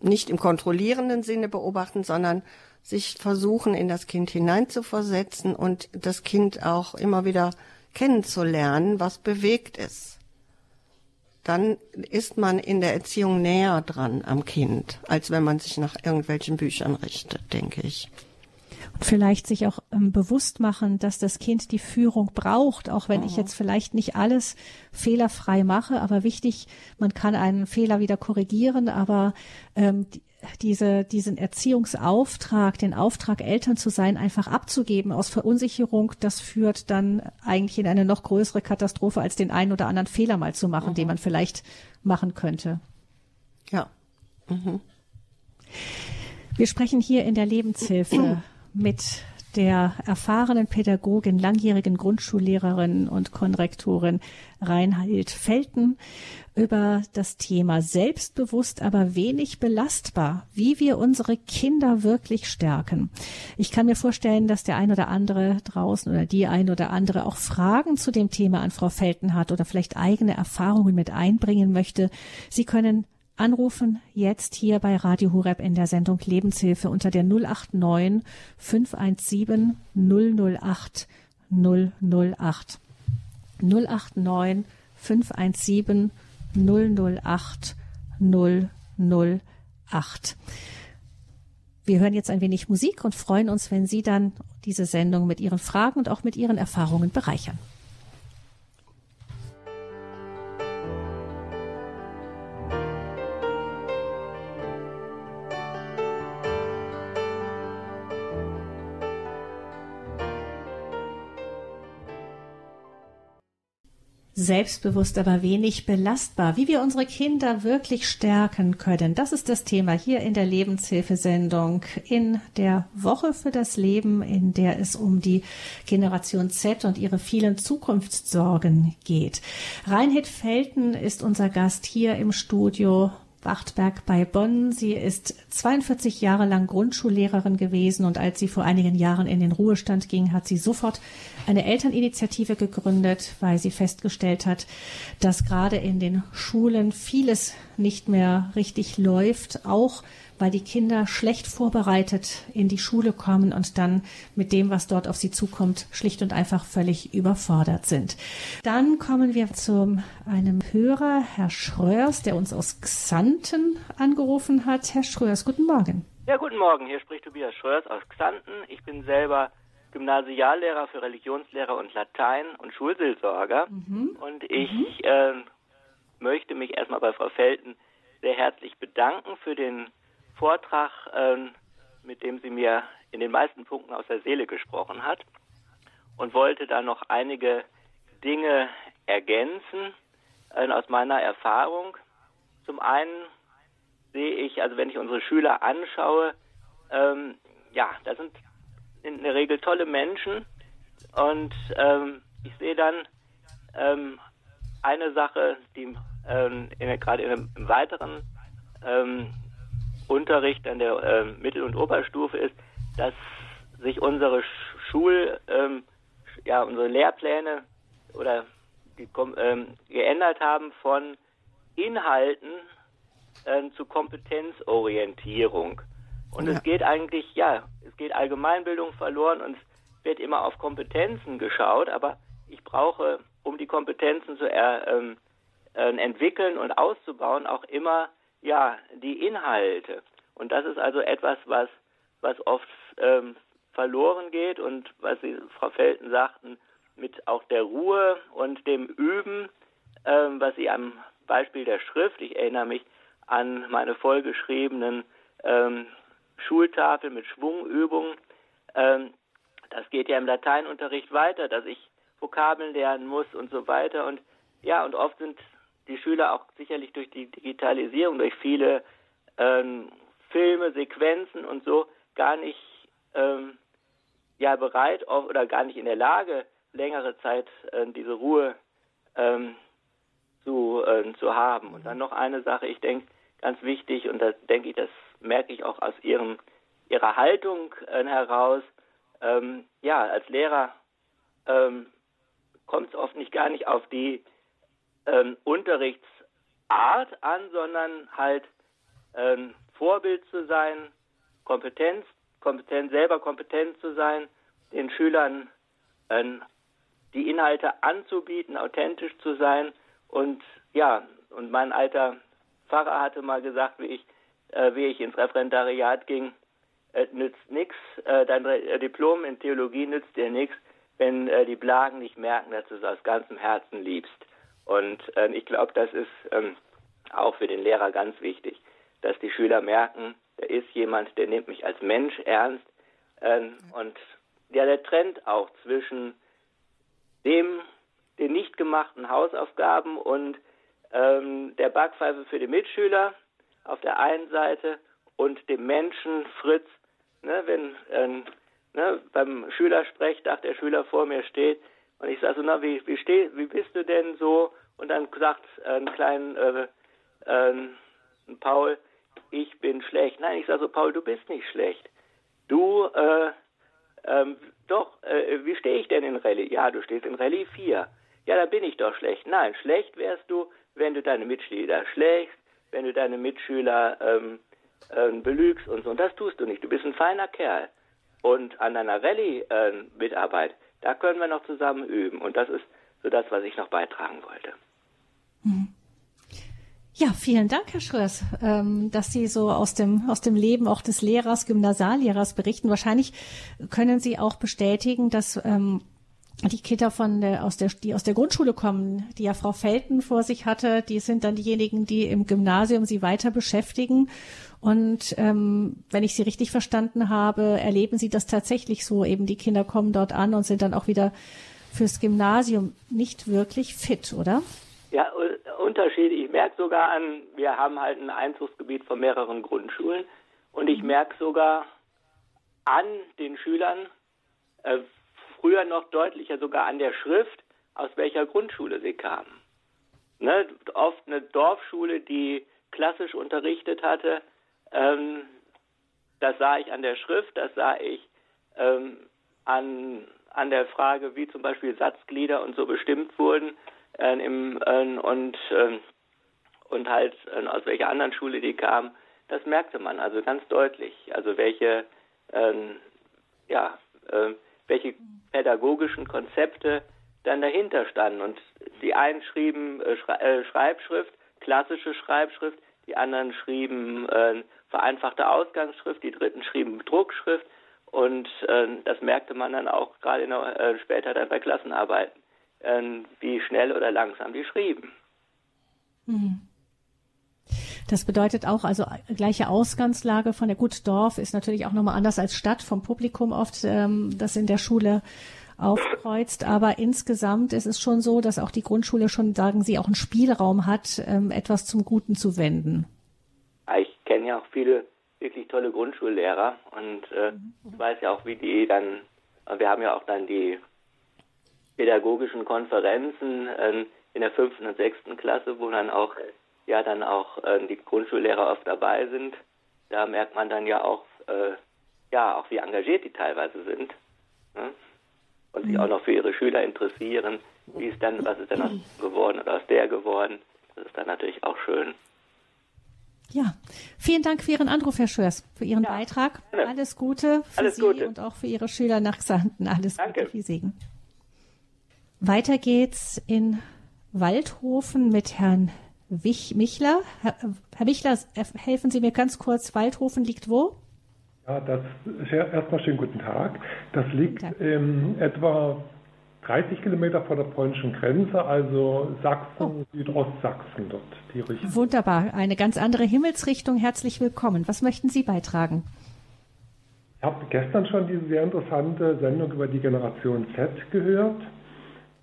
nicht im kontrollierenden Sinne beobachten, sondern sich versuchen, in das Kind hineinzuversetzen und das Kind auch immer wieder kennenzulernen, was bewegt es. Dann ist man in der Erziehung näher dran am Kind, als wenn man sich nach irgendwelchen Büchern richtet, denke ich vielleicht sich auch ähm, bewusst machen, dass das Kind die Führung braucht, auch wenn mhm. ich jetzt vielleicht nicht alles fehlerfrei mache, aber wichtig, man kann einen Fehler wieder korrigieren, aber ähm, die, diese, diesen Erziehungsauftrag, den Auftrag, Eltern zu sein, einfach abzugeben aus Verunsicherung, das führt dann eigentlich in eine noch größere Katastrophe, als den einen oder anderen Fehler mal zu machen, mhm. den man vielleicht machen könnte. Ja. Mhm. Wir sprechen hier in der Lebenshilfe mit der erfahrenen Pädagogin, langjährigen Grundschullehrerin und Konrektorin Reinhild Felten über das Thema selbstbewusst, aber wenig belastbar, wie wir unsere Kinder wirklich stärken. Ich kann mir vorstellen, dass der ein oder andere draußen oder die ein oder andere auch Fragen zu dem Thema an Frau Felten hat oder vielleicht eigene Erfahrungen mit einbringen möchte. Sie können anrufen jetzt hier bei Radio Horeb in der Sendung Lebenshilfe unter der 089 517 008 008 089 517 008 008. Wir hören jetzt ein wenig Musik und freuen uns, wenn Sie dann diese Sendung mit Ihren Fragen und auch mit Ihren Erfahrungen bereichern. Selbstbewusst, aber wenig belastbar. Wie wir unsere Kinder wirklich stärken können. Das ist das Thema hier in der Lebenshilfesendung in der Woche für das Leben, in der es um die Generation Z und ihre vielen Zukunftssorgen geht. Reinhard Felten ist unser Gast hier im Studio Wachtberg bei Bonn. Sie ist 42 Jahre lang Grundschullehrerin gewesen und als sie vor einigen Jahren in den Ruhestand ging, hat sie sofort eine Elterninitiative gegründet, weil sie festgestellt hat, dass gerade in den Schulen vieles nicht mehr richtig läuft, auch weil die Kinder schlecht vorbereitet in die Schule kommen und dann mit dem, was dort auf sie zukommt, schlicht und einfach völlig überfordert sind. Dann kommen wir zu einem Hörer, Herr Schröers, der uns aus Xanten angerufen hat. Herr Schröers, guten Morgen. Ja, guten Morgen. Hier spricht Tobias Schröers aus Xanten. Ich bin selber Gymnasiallehrer für Religionslehrer und Latein und Schulseelsorger. Mhm. Und ich mhm. äh, möchte mich erstmal bei Frau Felten sehr herzlich bedanken für den Vortrag, ähm, mit dem sie mir in den meisten Punkten aus der Seele gesprochen hat und wollte da noch einige Dinge ergänzen äh, aus meiner Erfahrung. Zum einen sehe ich, also wenn ich unsere Schüler anschaue, ähm, ja, da sind in der Regel tolle Menschen und ähm, ich sehe dann ähm, eine Sache, die ähm, gerade im, im weiteren ähm, Unterricht an der äh, Mittel- und Oberstufe ist, dass sich unsere Schul, ähm, ja, unsere Lehrpläne oder die, ähm, geändert haben von Inhalten äh, zu Kompetenzorientierung. Und ja. es geht eigentlich, ja, es geht Allgemeinbildung verloren und es wird immer auf Kompetenzen geschaut, aber ich brauche, um die Kompetenzen zu er, ähm, äh, entwickeln und auszubauen, auch immer ja, die Inhalte. Und das ist also etwas, was, was oft ähm, verloren geht und was Sie, Frau Felten sagten, mit auch der Ruhe und dem Üben, ähm, was Sie am Beispiel der Schrift, ich erinnere mich an meine vollgeschriebenen ähm, Schultafeln mit Schwungübungen, ähm, das geht ja im Lateinunterricht weiter, dass ich Vokabeln lernen muss und so weiter. Und ja, und oft sind die Schüler auch sicherlich durch die Digitalisierung, durch viele ähm, Filme, Sequenzen und so gar nicht ähm, ja bereit oder gar nicht in der Lage, längere Zeit äh, diese Ruhe ähm, zu, äh, zu haben. Und dann noch eine Sache, ich denke, ganz wichtig, und da denke ich, das merke ich auch aus ihrem, ihrer Haltung äh, heraus, ähm, ja, als Lehrer ähm, kommt es oft nicht gar nicht auf die ähm, Unterrichtsart an, sondern halt ähm, Vorbild zu sein, Kompetenz, kompetent, selber kompetent zu sein, den Schülern ähm, die Inhalte anzubieten, authentisch zu sein und ja, und mein alter Pfarrer hatte mal gesagt, wie ich, äh, wie ich ins Referendariat ging, äh, nützt nichts, äh, dein Re Diplom in Theologie nützt dir nichts, wenn äh, die Blagen nicht merken, dass du es aus ganzem Herzen liebst. Und äh, ich glaube, das ist ähm, auch für den Lehrer ganz wichtig, dass die Schüler merken, da ist jemand, der nimmt mich als Mensch ernst. Ähm, und ja, der Trend auch zwischen dem, den nicht gemachten Hausaufgaben und ähm, der Backpfeife für die Mitschüler auf der einen Seite und dem Menschen Fritz, ne, wenn ähm, ne, beim Schülersprechtag der Schüler vor mir steht und ich sage so, na, wie, wie, steh, wie bist du denn so? Und dann sagt ein kleinen äh, äh, Paul, ich bin schlecht. Nein, ich sage so, Paul, du bist nicht schlecht. Du, äh, ähm, doch, äh, wie stehe ich denn in Rallye? Ja, du stehst in Rallye 4. Ja, da bin ich doch schlecht. Nein, schlecht wärst du, wenn du deine Mitschüler schlägst, wenn du deine Mitschüler ähm, ähm, belügst und so. Und das tust du nicht. Du bist ein feiner Kerl. Und an deiner Rallye-Mitarbeit, äh, da können wir noch zusammen üben. Und das ist so das, was ich noch beitragen wollte. Mhm. Ja, vielen Dank, Herr Schröers, ähm, dass Sie so aus dem, aus dem Leben auch des Lehrers, Gymnasiallehrers berichten. Wahrscheinlich können Sie auch bestätigen, dass ähm, die Kinder von der, aus der, die aus der Grundschule kommen, die ja Frau Felten vor sich hatte, die sind dann diejenigen, die im Gymnasium sie weiter beschäftigen. Und ähm, wenn ich Sie richtig verstanden habe, erleben Sie das tatsächlich so. Eben die Kinder kommen dort an und sind dann auch wieder fürs Gymnasium nicht wirklich fit, oder? Ja, Unterschiede. Ich merke sogar an, wir haben halt ein Einzugsgebiet von mehreren Grundschulen und ich mhm. merke sogar an den Schülern, äh, früher noch deutlicher sogar an der Schrift, aus welcher Grundschule sie kamen. Ne, oft eine Dorfschule, die klassisch unterrichtet hatte, ähm, das sah ich an der Schrift, das sah ich ähm, an, an der Frage, wie zum Beispiel Satzglieder und so bestimmt wurden äh, im, äh, und, äh, und halt äh, aus welcher anderen Schule die kamen, das merkte man also ganz deutlich. Also welche, ähm, ja, äh, welche pädagogischen Konzepte dann dahinter standen. Und die einen schrieben äh, Schrei Schreibschrift, klassische Schreibschrift, die anderen schrieben vereinfachte Ausgangsschrift, die dritten schrieben Druckschrift. Und das merkte man dann auch gerade später dann bei Klassenarbeiten ähm, wie schnell oder langsam die schrieben. Hm. Das bedeutet auch, also gleiche Ausgangslage von der Gut Dorf ist natürlich auch nochmal anders als Stadt vom Publikum oft, ähm, das in der Schule aufkreuzt. Aber insgesamt ist es schon so, dass auch die Grundschule schon, sagen Sie, auch einen Spielraum hat, ähm, etwas zum Guten zu wenden. Ich kenne ja auch viele wirklich tolle Grundschullehrer und äh, mhm. ich weiß ja auch, wie die dann, wir haben ja auch dann die pädagogischen Konferenzen äh, in der fünften und sechsten Klasse, wo dann auch ja dann auch äh, die Grundschullehrer oft dabei sind. Da merkt man dann ja auch äh, ja auch wie engagiert die teilweise sind ne? und sich auch noch für ihre Schüler interessieren. Wie ist dann was ist denn aus geworden oder aus der geworden? Das ist dann natürlich auch schön. Ja, vielen Dank für Ihren Anruf, Herr Schörs, für Ihren ja, Beitrag. Gerne. Alles Gute für Alles Sie Gute. und auch für Ihre Schüler nach Xanten. Alles Danke. Gute, viel Segen. Weiter geht's in Waldhofen mit Herrn Michler. Herr, Michler, helfen Sie mir ganz kurz. Waldhofen liegt wo? Ja, das erstmal schönen guten Tag. Das liegt ähm, etwa 30 Kilometer vor der polnischen Grenze, also Sachsen, oh. Südostsachsen dort, die Richtung. Wunderbar, eine ganz andere Himmelsrichtung. Herzlich willkommen. Was möchten Sie beitragen? Ich habe gestern schon diese sehr interessante Sendung über die Generation Z gehört.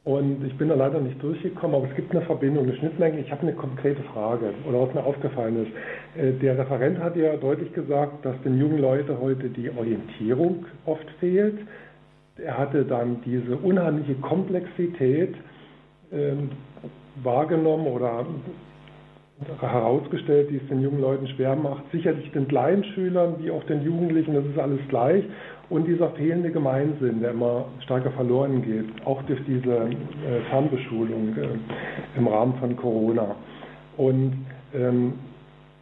Und ich bin da leider nicht durchgekommen, aber es gibt eine Verbindung, eine Schnittmenge. Ich habe eine konkrete Frage oder was mir aufgefallen ist. Äh, der Referent hat ja deutlich gesagt, dass den jungen Leuten heute die Orientierung oft fehlt. Er hatte dann diese unheimliche Komplexität ähm, wahrgenommen oder herausgestellt, die es den jungen Leuten schwer macht. Sicherlich den kleinen Schülern wie auch den Jugendlichen, das ist alles gleich und dieser fehlende Gemeinsinn, der immer stärker verloren geht, auch durch diese äh, Fernbeschulung äh, im Rahmen von Corona. Und ähm,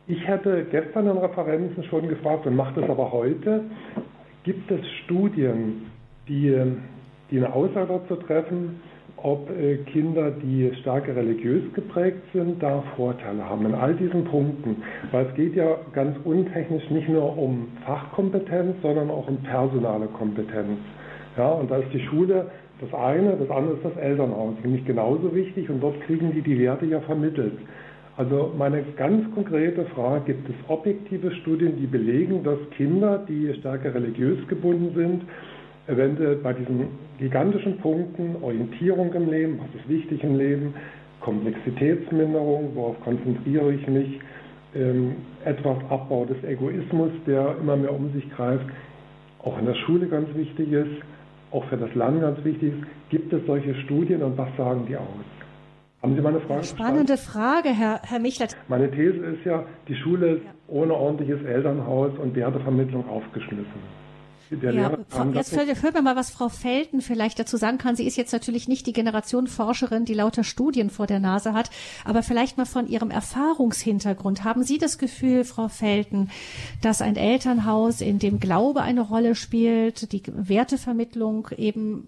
ich hätte gestern in Referenzen schon gefragt und mache das aber heute, gibt es Studien, die, die eine Aussage dazu treffen, ob äh, Kinder, die stärker religiös geprägt sind, da Vorteile haben in all diesen Punkten. Weil es geht ja ganz untechnisch nicht nur um Fachkompetenz, sondern auch um personale Kompetenz. Ja, und da ist die Schule das eine, das andere ist das Elternhaus, nämlich genauso wichtig und dort kriegen die die Werte ja vermittelt. Also meine ganz konkrete Frage, gibt es objektive Studien, die belegen, dass Kinder, die stärker religiös gebunden sind, eventuell bei diesen gigantischen Punkten, Orientierung im Leben, was ist wichtig im Leben, Komplexitätsminderung, worauf konzentriere ich mich, ähm, etwas Abbau des Egoismus, der immer mehr um sich greift. auch in der Schule ganz wichtig ist, auch für das Land ganz wichtig ist. Gibt es solche Studien und was sagen die aus? Haben Sie meine Frage Spannende Frage, Herr, Herr Michler. Meine These ist ja, die Schule ist ohne ordentliches Elternhaus und Wertevermittlung aufgeschmissen. Ja, jetzt hört man mal, was Frau Felten vielleicht dazu sagen kann. Sie ist jetzt natürlich nicht die Generation Forscherin, die lauter Studien vor der Nase hat, aber vielleicht mal von Ihrem Erfahrungshintergrund. Haben Sie das Gefühl, Frau Felten, dass ein Elternhaus, in dem Glaube eine Rolle spielt, die Wertevermittlung eben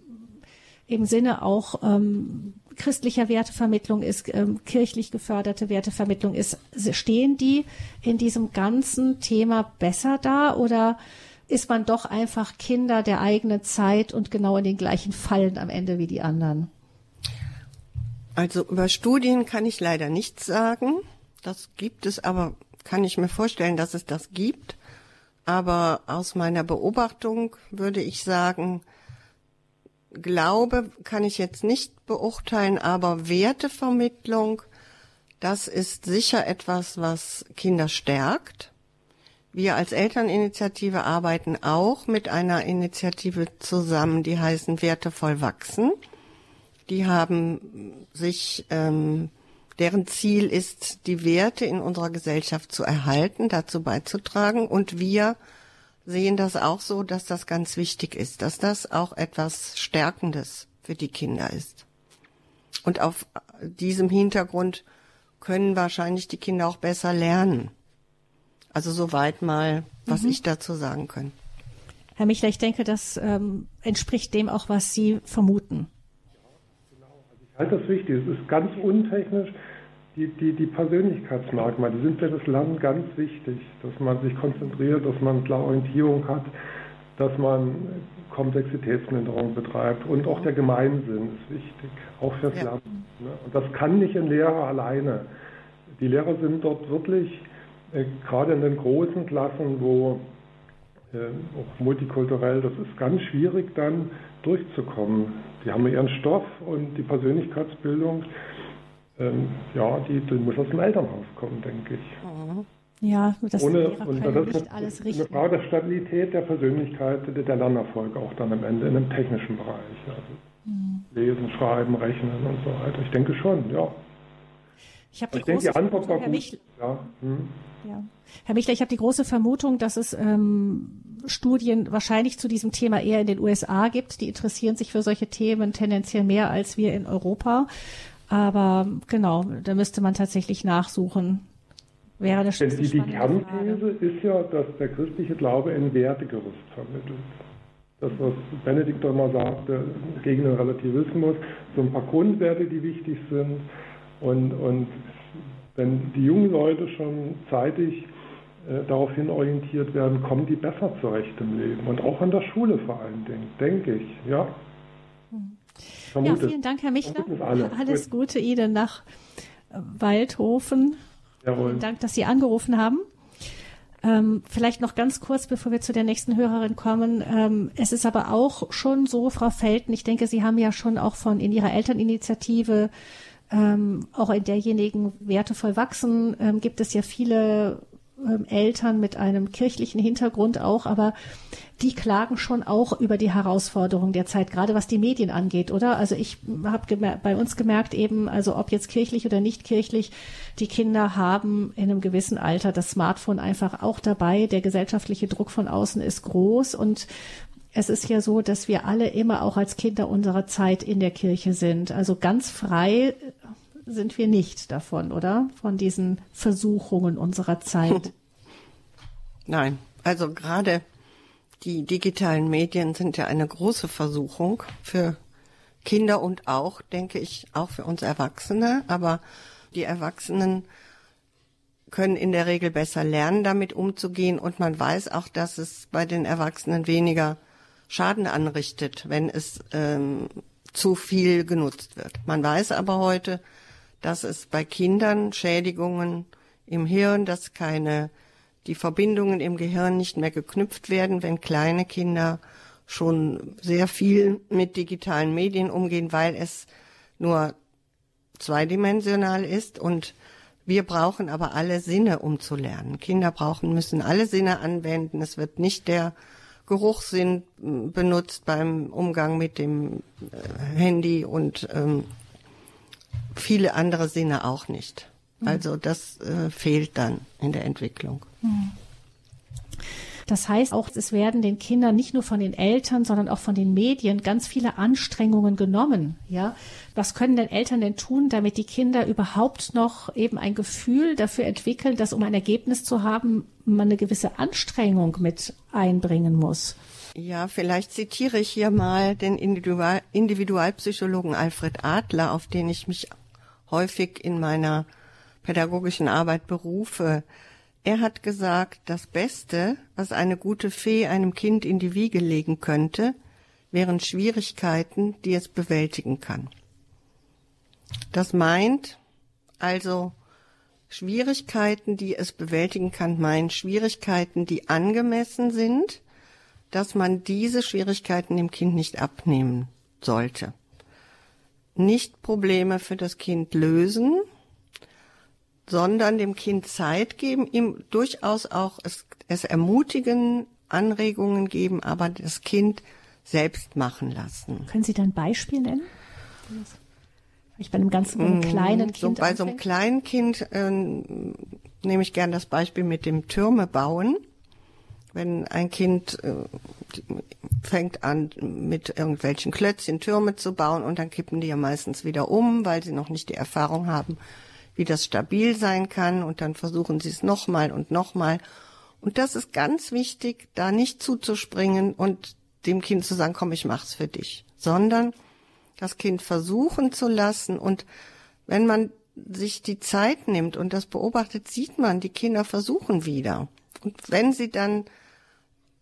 im Sinne auch ähm, christlicher Wertevermittlung ist, ähm, kirchlich geförderte Wertevermittlung ist, stehen die in diesem ganzen Thema besser da oder ist man doch einfach Kinder der eigenen Zeit und genau in den gleichen Fallen am Ende wie die anderen? Also über Studien kann ich leider nichts sagen. Das gibt es, aber kann ich mir vorstellen, dass es das gibt. Aber aus meiner Beobachtung würde ich sagen, Glaube kann ich jetzt nicht beurteilen, aber Wertevermittlung, das ist sicher etwas, was Kinder stärkt. Wir als Elterninitiative arbeiten auch mit einer Initiative zusammen, die heißen Wertevoll wachsen. Die haben sich, ähm, deren Ziel ist, die Werte in unserer Gesellschaft zu erhalten, dazu beizutragen. Und wir sehen das auch so, dass das ganz wichtig ist, dass das auch etwas Stärkendes für die Kinder ist. Und auf diesem Hintergrund können wahrscheinlich die Kinder auch besser lernen. Also soweit mal, was mhm. ich dazu sagen kann. Herr Michler, ich denke, das ähm, entspricht dem auch, was Sie vermuten. Ich halte das wichtig. Es ist ganz untechnisch. Die, die, die Persönlichkeitsmerkmale, die sind für das Land ganz wichtig, dass man sich konzentriert, dass man klare Orientierung hat, dass man Komplexitätsminderung betreibt und auch der Gemeinsinn ist wichtig, auch fürs ja. Land. Ne? Und das kann nicht ein Lehrer alleine. Die Lehrer sind dort wirklich gerade in den großen Klassen, wo äh, auch multikulturell, das ist ganz schwierig dann durchzukommen. Die haben ihren Stoff und die Persönlichkeitsbildung, ähm, ja, die, die, muss aus dem Elternhaus kommen, denke ich. Ja, das Ohne, und das ist nicht alles richtig. Eine Frage der Stabilität der Persönlichkeit, der Lernerfolg auch dann am Ende in einem technischen Bereich. Also mhm. Lesen, Schreiben, Rechnen und so weiter. Ich denke schon, ja. Ich, ich denke, die Antwort war gut. Ja. Hm. Ja. Herr Michler, ich habe die große Vermutung, dass es ähm, Studien wahrscheinlich zu diesem Thema eher in den USA gibt. Die interessieren sich für solche Themen tendenziell mehr als wir in Europa. Aber genau, da müsste man tatsächlich nachsuchen. Wäre das die, die Kernthese ist ja, dass der christliche Glaube ein Wertegerüst vermittelt. Das, was Benedikt doch mal sagte, gegen den Relativismus, so ein paar Grundwerte, die wichtig sind. Und, und wenn die jungen Leute schon zeitig äh, daraufhin orientiert werden, kommen die besser zurecht im Leben. Und auch in der Schule vor allen Dingen, denke ich. Ja, ja vielen Dank, Herr Michler. Alle. Alles Gut. Gute Ihnen nach äh, Waldhofen. Jawohl. Vielen Dank, dass Sie angerufen haben. Ähm, vielleicht noch ganz kurz, bevor wir zu der nächsten Hörerin kommen. Ähm, es ist aber auch schon so, Frau Felten, ich denke, Sie haben ja schon auch von in Ihrer Elterninitiative ähm, auch in derjenigen wertevoll wachsen ähm, gibt es ja viele ähm, Eltern mit einem kirchlichen Hintergrund auch, aber die klagen schon auch über die Herausforderungen der Zeit, gerade was die Medien angeht, oder? Also ich habe bei uns gemerkt eben, also ob jetzt kirchlich oder nicht kirchlich, die Kinder haben in einem gewissen Alter das Smartphone einfach auch dabei. Der gesellschaftliche Druck von außen ist groß und es ist ja so, dass wir alle immer auch als Kinder unserer Zeit in der Kirche sind. Also ganz frei sind wir nicht davon, oder? Von diesen Versuchungen unserer Zeit. Nein, also gerade die digitalen Medien sind ja eine große Versuchung für Kinder und auch, denke ich, auch für uns Erwachsene. Aber die Erwachsenen können in der Regel besser lernen, damit umzugehen. Und man weiß auch, dass es bei den Erwachsenen weniger Schaden anrichtet, wenn es ähm, zu viel genutzt wird. Man weiß aber heute, dass es bei Kindern Schädigungen im Hirn, dass keine, die Verbindungen im Gehirn nicht mehr geknüpft werden, wenn kleine Kinder schon sehr viel mit digitalen Medien umgehen, weil es nur zweidimensional ist und wir brauchen aber alle Sinne, um zu lernen. Kinder brauchen, müssen alle Sinne anwenden. Es wird nicht der Geruchssinn benutzt beim Umgang mit dem äh, Handy und ähm, viele andere Sinne auch nicht. Mhm. Also das äh, fehlt dann in der Entwicklung. Mhm. Das heißt auch, es werden den Kindern nicht nur von den Eltern, sondern auch von den Medien ganz viele Anstrengungen genommen. Ja, was können denn Eltern denn tun, damit die Kinder überhaupt noch eben ein Gefühl dafür entwickeln, dass um ein Ergebnis zu haben, man eine gewisse Anstrengung mit einbringen muss? Ja, vielleicht zitiere ich hier mal den Individual Individualpsychologen Alfred Adler, auf den ich mich häufig in meiner pädagogischen Arbeit berufe. Er hat gesagt, das Beste, was eine gute Fee einem Kind in die Wiege legen könnte, wären Schwierigkeiten, die es bewältigen kann. Das meint also Schwierigkeiten, die es bewältigen kann, meint Schwierigkeiten, die angemessen sind, dass man diese Schwierigkeiten dem Kind nicht abnehmen sollte. Nicht Probleme für das Kind lösen, sondern dem Kind Zeit geben, ihm durchaus auch es, es ermutigen, Anregungen geben, aber das Kind selbst machen lassen. Können Sie da ein Beispiel nennen? Ich bei einem ganz einem mm, kleinen Kind. So, bei so einem kleinen Kind äh, nehme ich gern das Beispiel mit dem Türme bauen. Wenn ein Kind äh, fängt an, mit irgendwelchen Klötzchen Türme zu bauen und dann kippen die ja meistens wieder um, weil sie noch nicht die Erfahrung haben, wie das stabil sein kann und dann versuchen sie es nochmal und nochmal. Und das ist ganz wichtig, da nicht zuzuspringen und dem Kind zu sagen, komm, ich mach's für dich, sondern das Kind versuchen zu lassen und wenn man sich die Zeit nimmt und das beobachtet, sieht man, die Kinder versuchen wieder. Und wenn sie dann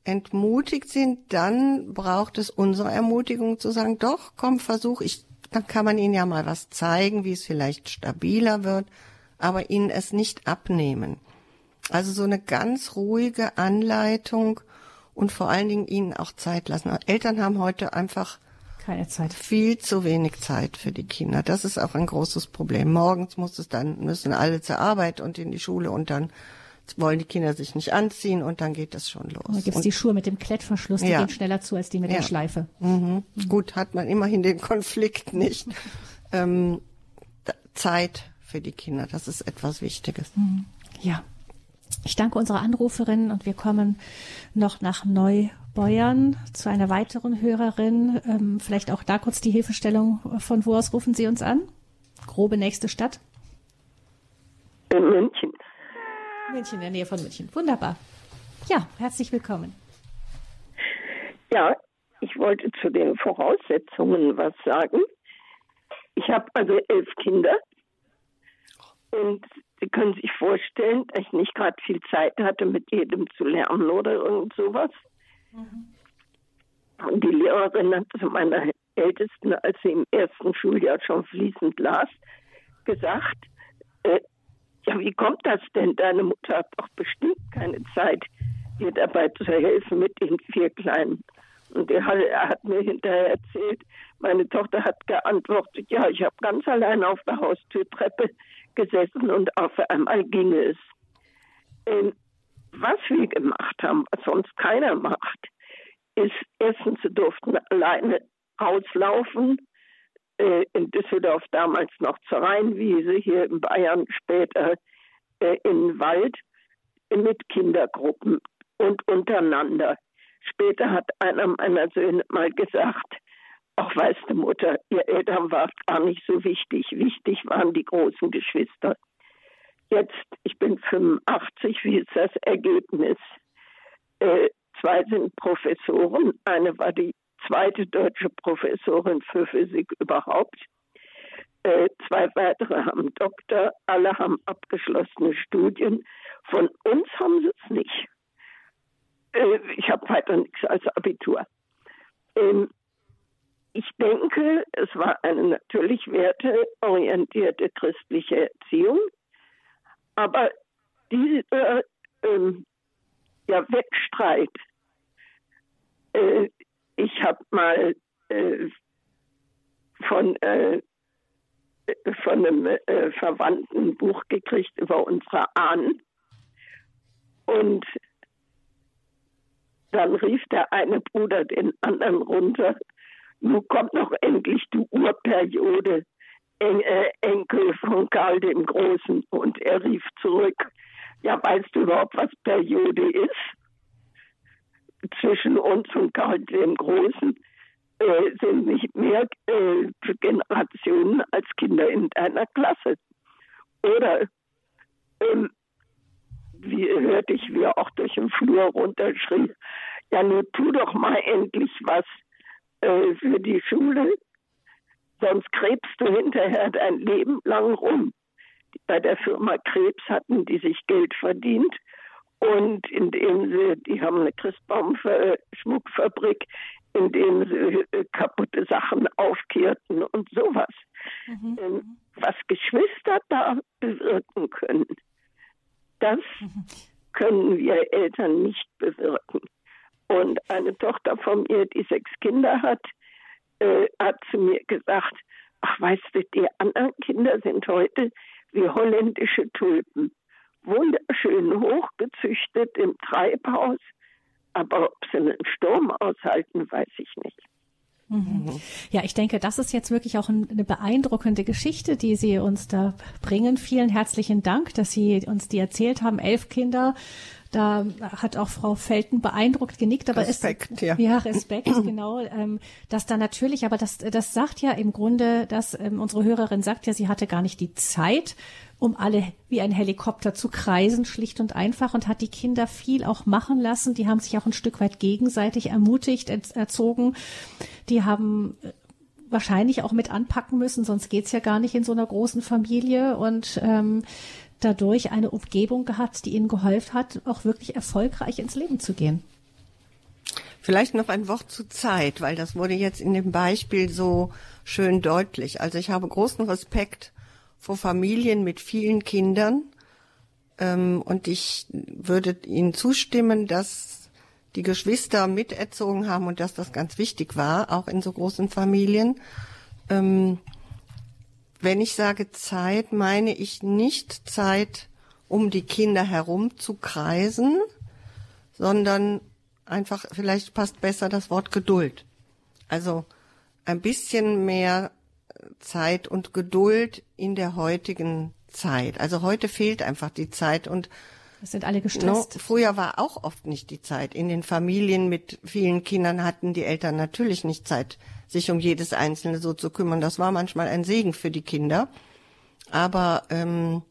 entmutigt sind, dann braucht es unsere Ermutigung zu sagen, doch, komm, versuch, ich dann kann man ihnen ja mal was zeigen, wie es vielleicht stabiler wird, aber ihnen es nicht abnehmen. Also so eine ganz ruhige Anleitung und vor allen Dingen ihnen auch Zeit lassen. Eltern haben heute einfach keine Zeit. Viel zu wenig Zeit für die Kinder. Das ist auch ein großes Problem. Morgens muss es dann, müssen alle zur Arbeit und in die Schule und dann wollen die Kinder sich nicht anziehen und dann geht das schon los. Da gibt es die Schuhe mit dem Klettverschluss, die ja. gehen schneller zu als die mit ja. der Schleife. Mhm. Mhm. Gut, hat man immerhin den Konflikt nicht. ähm, Zeit für die Kinder, das ist etwas Wichtiges. Mhm. Ja. Ich danke unserer Anruferin und wir kommen noch nach Neubeuern zu einer weiteren Hörerin. Ähm, vielleicht auch da kurz die Hilfestellung. Von wo aus rufen Sie uns an? Grobe nächste Stadt? In München. München, in der Nähe von München. Wunderbar. Ja, herzlich willkommen. Ja, ich wollte zu den Voraussetzungen was sagen. Ich habe also elf Kinder und Sie können sich vorstellen, dass ich nicht gerade viel Zeit hatte, mit jedem zu lernen oder irgend sowas. Mhm. Und die Lehrerin hat zu meiner Ältesten, als sie im ersten Schuljahr schon fließend las, gesagt, äh, ja, wie kommt das denn? Deine Mutter hat doch bestimmt keine Zeit, dir dabei zu helfen mit den vier Kleinen. Und er hat, er hat mir hinterher erzählt, meine Tochter hat geantwortet, ja, ich habe ganz allein auf der Haustürtreppe gesessen und auf einmal ging es. Ähm, was wir gemacht haben, was sonst keiner macht, ist erstens, sie durften alleine rauslaufen, äh, in Düsseldorf damals noch zur Rheinwiese, hier in Bayern später äh, in den Wald mit Kindergruppen und untereinander. Später hat einer meiner Söhne mal gesagt, ach weißt du Mutter, ihr Eltern war gar nicht so wichtig, wichtig waren die großen Geschwister. Jetzt, ich bin 85, wie ist das Ergebnis? Äh, zwei sind Professoren, eine war die zweite deutsche Professorin für Physik überhaupt. Äh, zwei weitere haben Doktor, alle haben abgeschlossene Studien. Von uns haben sie es nicht. Äh, ich habe weiter nichts als Abitur. Ähm, ich denke, es war eine natürlich werteorientierte christliche Erziehung, aber dieser ähm, ja, Wettstreit äh, ich habe mal äh, von, äh, von einem äh, Verwandten ein Buch gekriegt über unsere Ahnen. Und Dann rief der eine Bruder den anderen runter. Nun kommt noch endlich die Urperiode, en äh, Enkel von Karl dem Großen. Und er rief zurück, ja, weißt du überhaupt, was Periode ist? Zwischen uns und Karl dem Großen äh, sind nicht mehr äh, Generationen als Kinder in deiner Klasse. Oder ähm, wie hörte ich, wie er auch durch den Flur runterschrie, ja, nun tu doch mal endlich was äh, für die Schule, sonst krebst du hinterher dein Leben lang rum. Bei der Firma Krebs hatten die sich Geld verdient und indem sie, die haben eine Christbaumschmuckfabrik, indem sie äh, kaputte Sachen aufkehrten und sowas. Mhm. Ähm, was Geschwister da bewirken können, das mhm. können wir Eltern nicht bewirken. Und eine Tochter von mir, die sechs Kinder hat, äh, hat zu mir gesagt, ach weißt du, die anderen Kinder sind heute wie holländische Tulpen. Wunderschön hochgezüchtet im Treibhaus, aber ob sie einen Sturm aushalten, weiß ich nicht. Mhm. Ja, ich denke, das ist jetzt wirklich auch eine beeindruckende Geschichte, die Sie uns da bringen. Vielen herzlichen Dank, dass Sie uns die erzählt haben. Elf Kinder. Da hat auch Frau Felten beeindruckt genickt, aber Respekt, ist, ja. ja Respekt, genau, ähm, dass da natürlich, aber das, das sagt ja im Grunde, dass ähm, unsere Hörerin sagt ja, sie hatte gar nicht die Zeit, um alle wie ein Helikopter zu kreisen, schlicht und einfach, und hat die Kinder viel auch machen lassen. Die haben sich auch ein Stück weit gegenseitig ermutigt, erzogen. Die haben äh, wahrscheinlich auch mit anpacken müssen, sonst geht's ja gar nicht in so einer großen Familie und ähm, dadurch eine Umgebung gehabt, die ihnen geholfen hat, auch wirklich erfolgreich ins Leben zu gehen. Vielleicht noch ein Wort zu Zeit, weil das wurde jetzt in dem Beispiel so schön deutlich. Also ich habe großen Respekt vor Familien mit vielen Kindern. Ähm, und ich würde Ihnen zustimmen, dass die Geschwister miterzogen haben und dass das ganz wichtig war, auch in so großen Familien. Ähm, wenn ich sage Zeit, meine ich nicht Zeit, um die Kinder herum zu kreisen, sondern einfach, vielleicht passt besser das Wort Geduld. Also ein bisschen mehr Zeit und Geduld in der heutigen Zeit. Also heute fehlt einfach die Zeit und es sind alle gestresst. No, früher war auch oft nicht die Zeit. In den Familien mit vielen Kindern hatten die Eltern natürlich nicht Zeit, sich um jedes Einzelne so zu kümmern. Das war manchmal ein Segen für die Kinder. Aber ähm,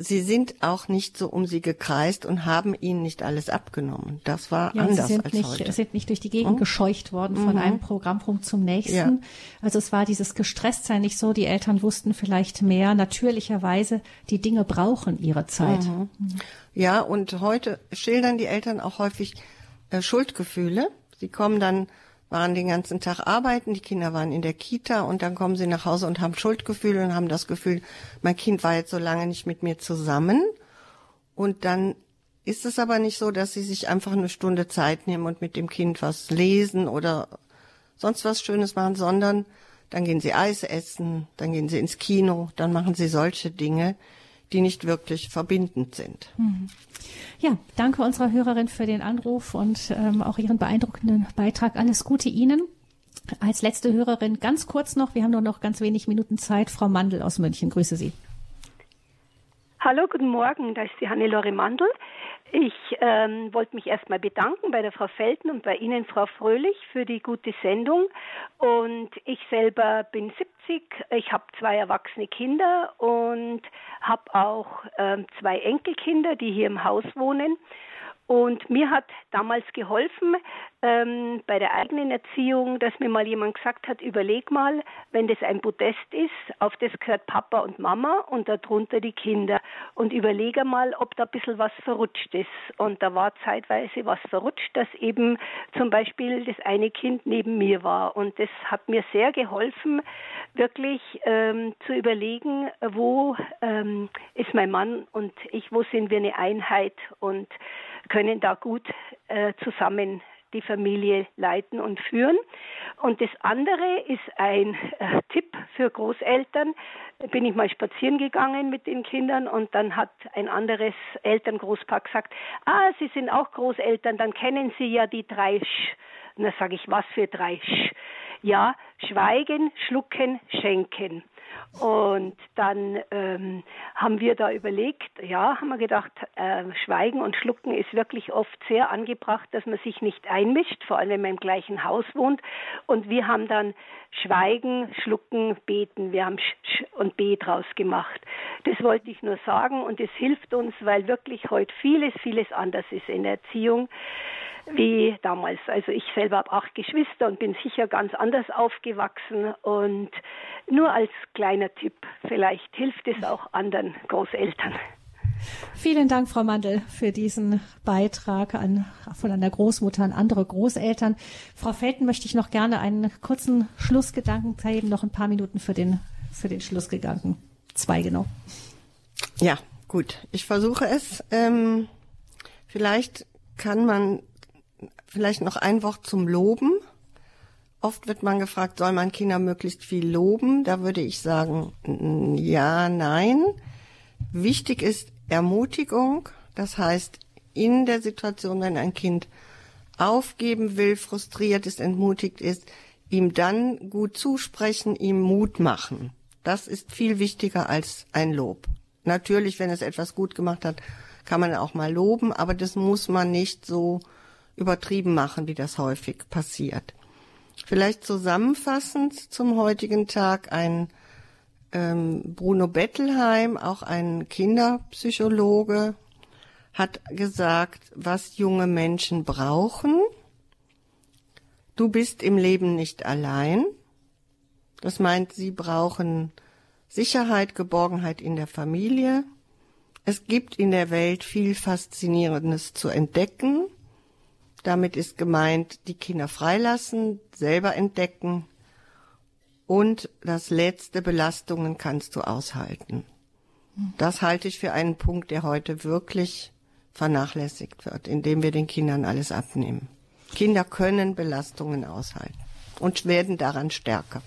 sie sind auch nicht so um sie gekreist und haben ihnen nicht alles abgenommen. Das war ja, anders sie sind als nicht, heute. sind nicht durch die Gegend mhm. gescheucht worden von mhm. einem Programmpunkt zum nächsten. Ja. Also es war dieses Gestresstsein nicht so. Die Eltern wussten vielleicht mehr. Natürlicherweise, die Dinge brauchen ihre Zeit. Mhm. Ja, und heute schildern die Eltern auch häufig äh, Schuldgefühle. Sie kommen dann waren den ganzen Tag arbeiten, die Kinder waren in der Kita und dann kommen sie nach Hause und haben Schuldgefühle und haben das Gefühl, mein Kind war jetzt so lange nicht mit mir zusammen. Und dann ist es aber nicht so, dass sie sich einfach eine Stunde Zeit nehmen und mit dem Kind was lesen oder sonst was Schönes machen, sondern dann gehen sie Eis essen, dann gehen sie ins Kino, dann machen sie solche Dinge, die nicht wirklich verbindend sind. Mhm. Ja, danke unserer Hörerin für den Anruf und ähm, auch Ihren beeindruckenden Beitrag. Alles Gute Ihnen. Als letzte Hörerin ganz kurz noch, wir haben nur noch ganz wenig Minuten Zeit. Frau Mandel aus München, grüße Sie. Hallo, guten Morgen, da ist die Hannelore Mandl. Ich ähm, wollte mich erstmal bedanken bei der Frau Felten und bei Ihnen, Frau Fröhlich, für die gute Sendung. Und ich selber bin 70, ich habe zwei erwachsene Kinder und habe auch ähm, zwei Enkelkinder, die hier im Haus wohnen. Und mir hat damals geholfen ähm, bei der eigenen Erziehung, dass mir mal jemand gesagt hat, überleg mal, wenn das ein Podest ist, auf das gehört Papa und Mama und darunter die Kinder. Und überlege mal, ob da ein bisschen was verrutscht ist. Und da war zeitweise was verrutscht, dass eben zum Beispiel das eine Kind neben mir war. Und das hat mir sehr geholfen, wirklich ähm, zu überlegen, wo ähm, ist mein Mann und ich, wo sind wir eine Einheit und können da gut äh, zusammen die Familie leiten und führen. Und das andere ist ein äh, Tipp für Großeltern. Bin ich mal spazieren gegangen mit den Kindern und dann hat ein anderes Elterngroßpaar gesagt, ah, Sie sind auch Großeltern, dann kennen Sie ja die drei Sch. Und da sage ich, was für drei Sch? Ja, schweigen, schlucken, schenken. Und dann ähm, haben wir da überlegt, ja, haben wir gedacht, äh, Schweigen und Schlucken ist wirklich oft sehr angebracht, dass man sich nicht einmischt, vor allem wenn man im gleichen Haus wohnt. Und wir haben dann Schweigen, Schlucken, Beten, wir haben Sch, Sch und B draus gemacht. Das wollte ich nur sagen und es hilft uns, weil wirklich heute vieles, vieles anders ist in der Erziehung wie damals. Also ich selber habe acht Geschwister und bin sicher ganz anders aufgewachsen. Und nur als kleiner Tipp, vielleicht hilft es auch anderen Großeltern. Vielen Dank, Frau Mandel, für diesen Beitrag an, von einer Großmutter an andere Großeltern. Frau Felten möchte ich noch gerne einen kurzen Schlussgedanken geben, noch ein paar Minuten für den, für den Schlussgedanken. Zwei genau. Ja, gut. Ich versuche es. Ähm, vielleicht kann man Vielleicht noch ein Wort zum Loben. Oft wird man gefragt, soll man Kinder möglichst viel loben? Da würde ich sagen, ja, nein. Wichtig ist Ermutigung. Das heißt, in der Situation, wenn ein Kind aufgeben will, frustriert ist, entmutigt ist, ihm dann gut zusprechen, ihm Mut machen. Das ist viel wichtiger als ein Lob. Natürlich, wenn es etwas gut gemacht hat, kann man auch mal loben, aber das muss man nicht so übertrieben machen, wie das häufig passiert. Vielleicht zusammenfassend zum heutigen Tag ein ähm, Bruno Bettelheim, auch ein Kinderpsychologe, hat gesagt, was junge Menschen brauchen. Du bist im Leben nicht allein. Das meint, sie brauchen Sicherheit, Geborgenheit in der Familie. Es gibt in der Welt viel Faszinierendes zu entdecken. Damit ist gemeint, die Kinder freilassen, selber entdecken und das letzte Belastungen kannst du aushalten. Das halte ich für einen Punkt, der heute wirklich vernachlässigt wird, indem wir den Kindern alles abnehmen. Kinder können Belastungen aushalten und werden daran stärker.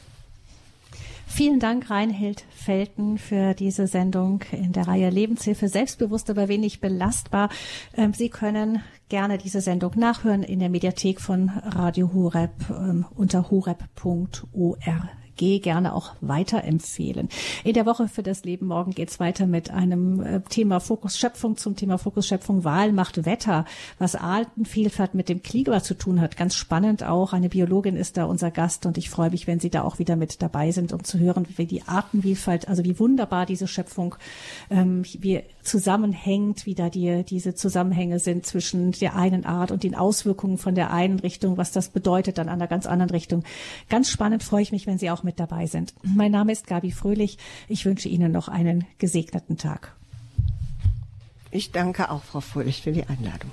Vielen Dank, Reinhild Felten, für diese Sendung in der Reihe Lebenshilfe selbstbewusst, aber wenig belastbar. Ähm, Sie können gerne diese Sendung nachhören in der Mediathek von Radio Horeb ähm, unter horeb.org gerne auch weiterempfehlen. In der Woche für das Leben morgen geht's weiter mit einem äh, Thema Fokus Schöpfung zum Thema Fokus Schöpfung Wahl macht Wetter, was Artenvielfalt mit dem Klima zu tun hat. Ganz spannend auch. Eine Biologin ist da unser Gast und ich freue mich, wenn Sie da auch wieder mit dabei sind, um zu hören, wie die Artenvielfalt, also wie wunderbar diese Schöpfung ähm, wie zusammenhängt, wie da die, diese Zusammenhänge sind zwischen der einen Art und den Auswirkungen von der einen Richtung, was das bedeutet dann an einer ganz anderen Richtung. Ganz spannend freue ich mich, wenn Sie auch mit dabei sind. Mein Name ist Gabi Fröhlich. Ich wünsche Ihnen noch einen gesegneten Tag. Ich danke auch, Frau Fröhlich, für die Einladung.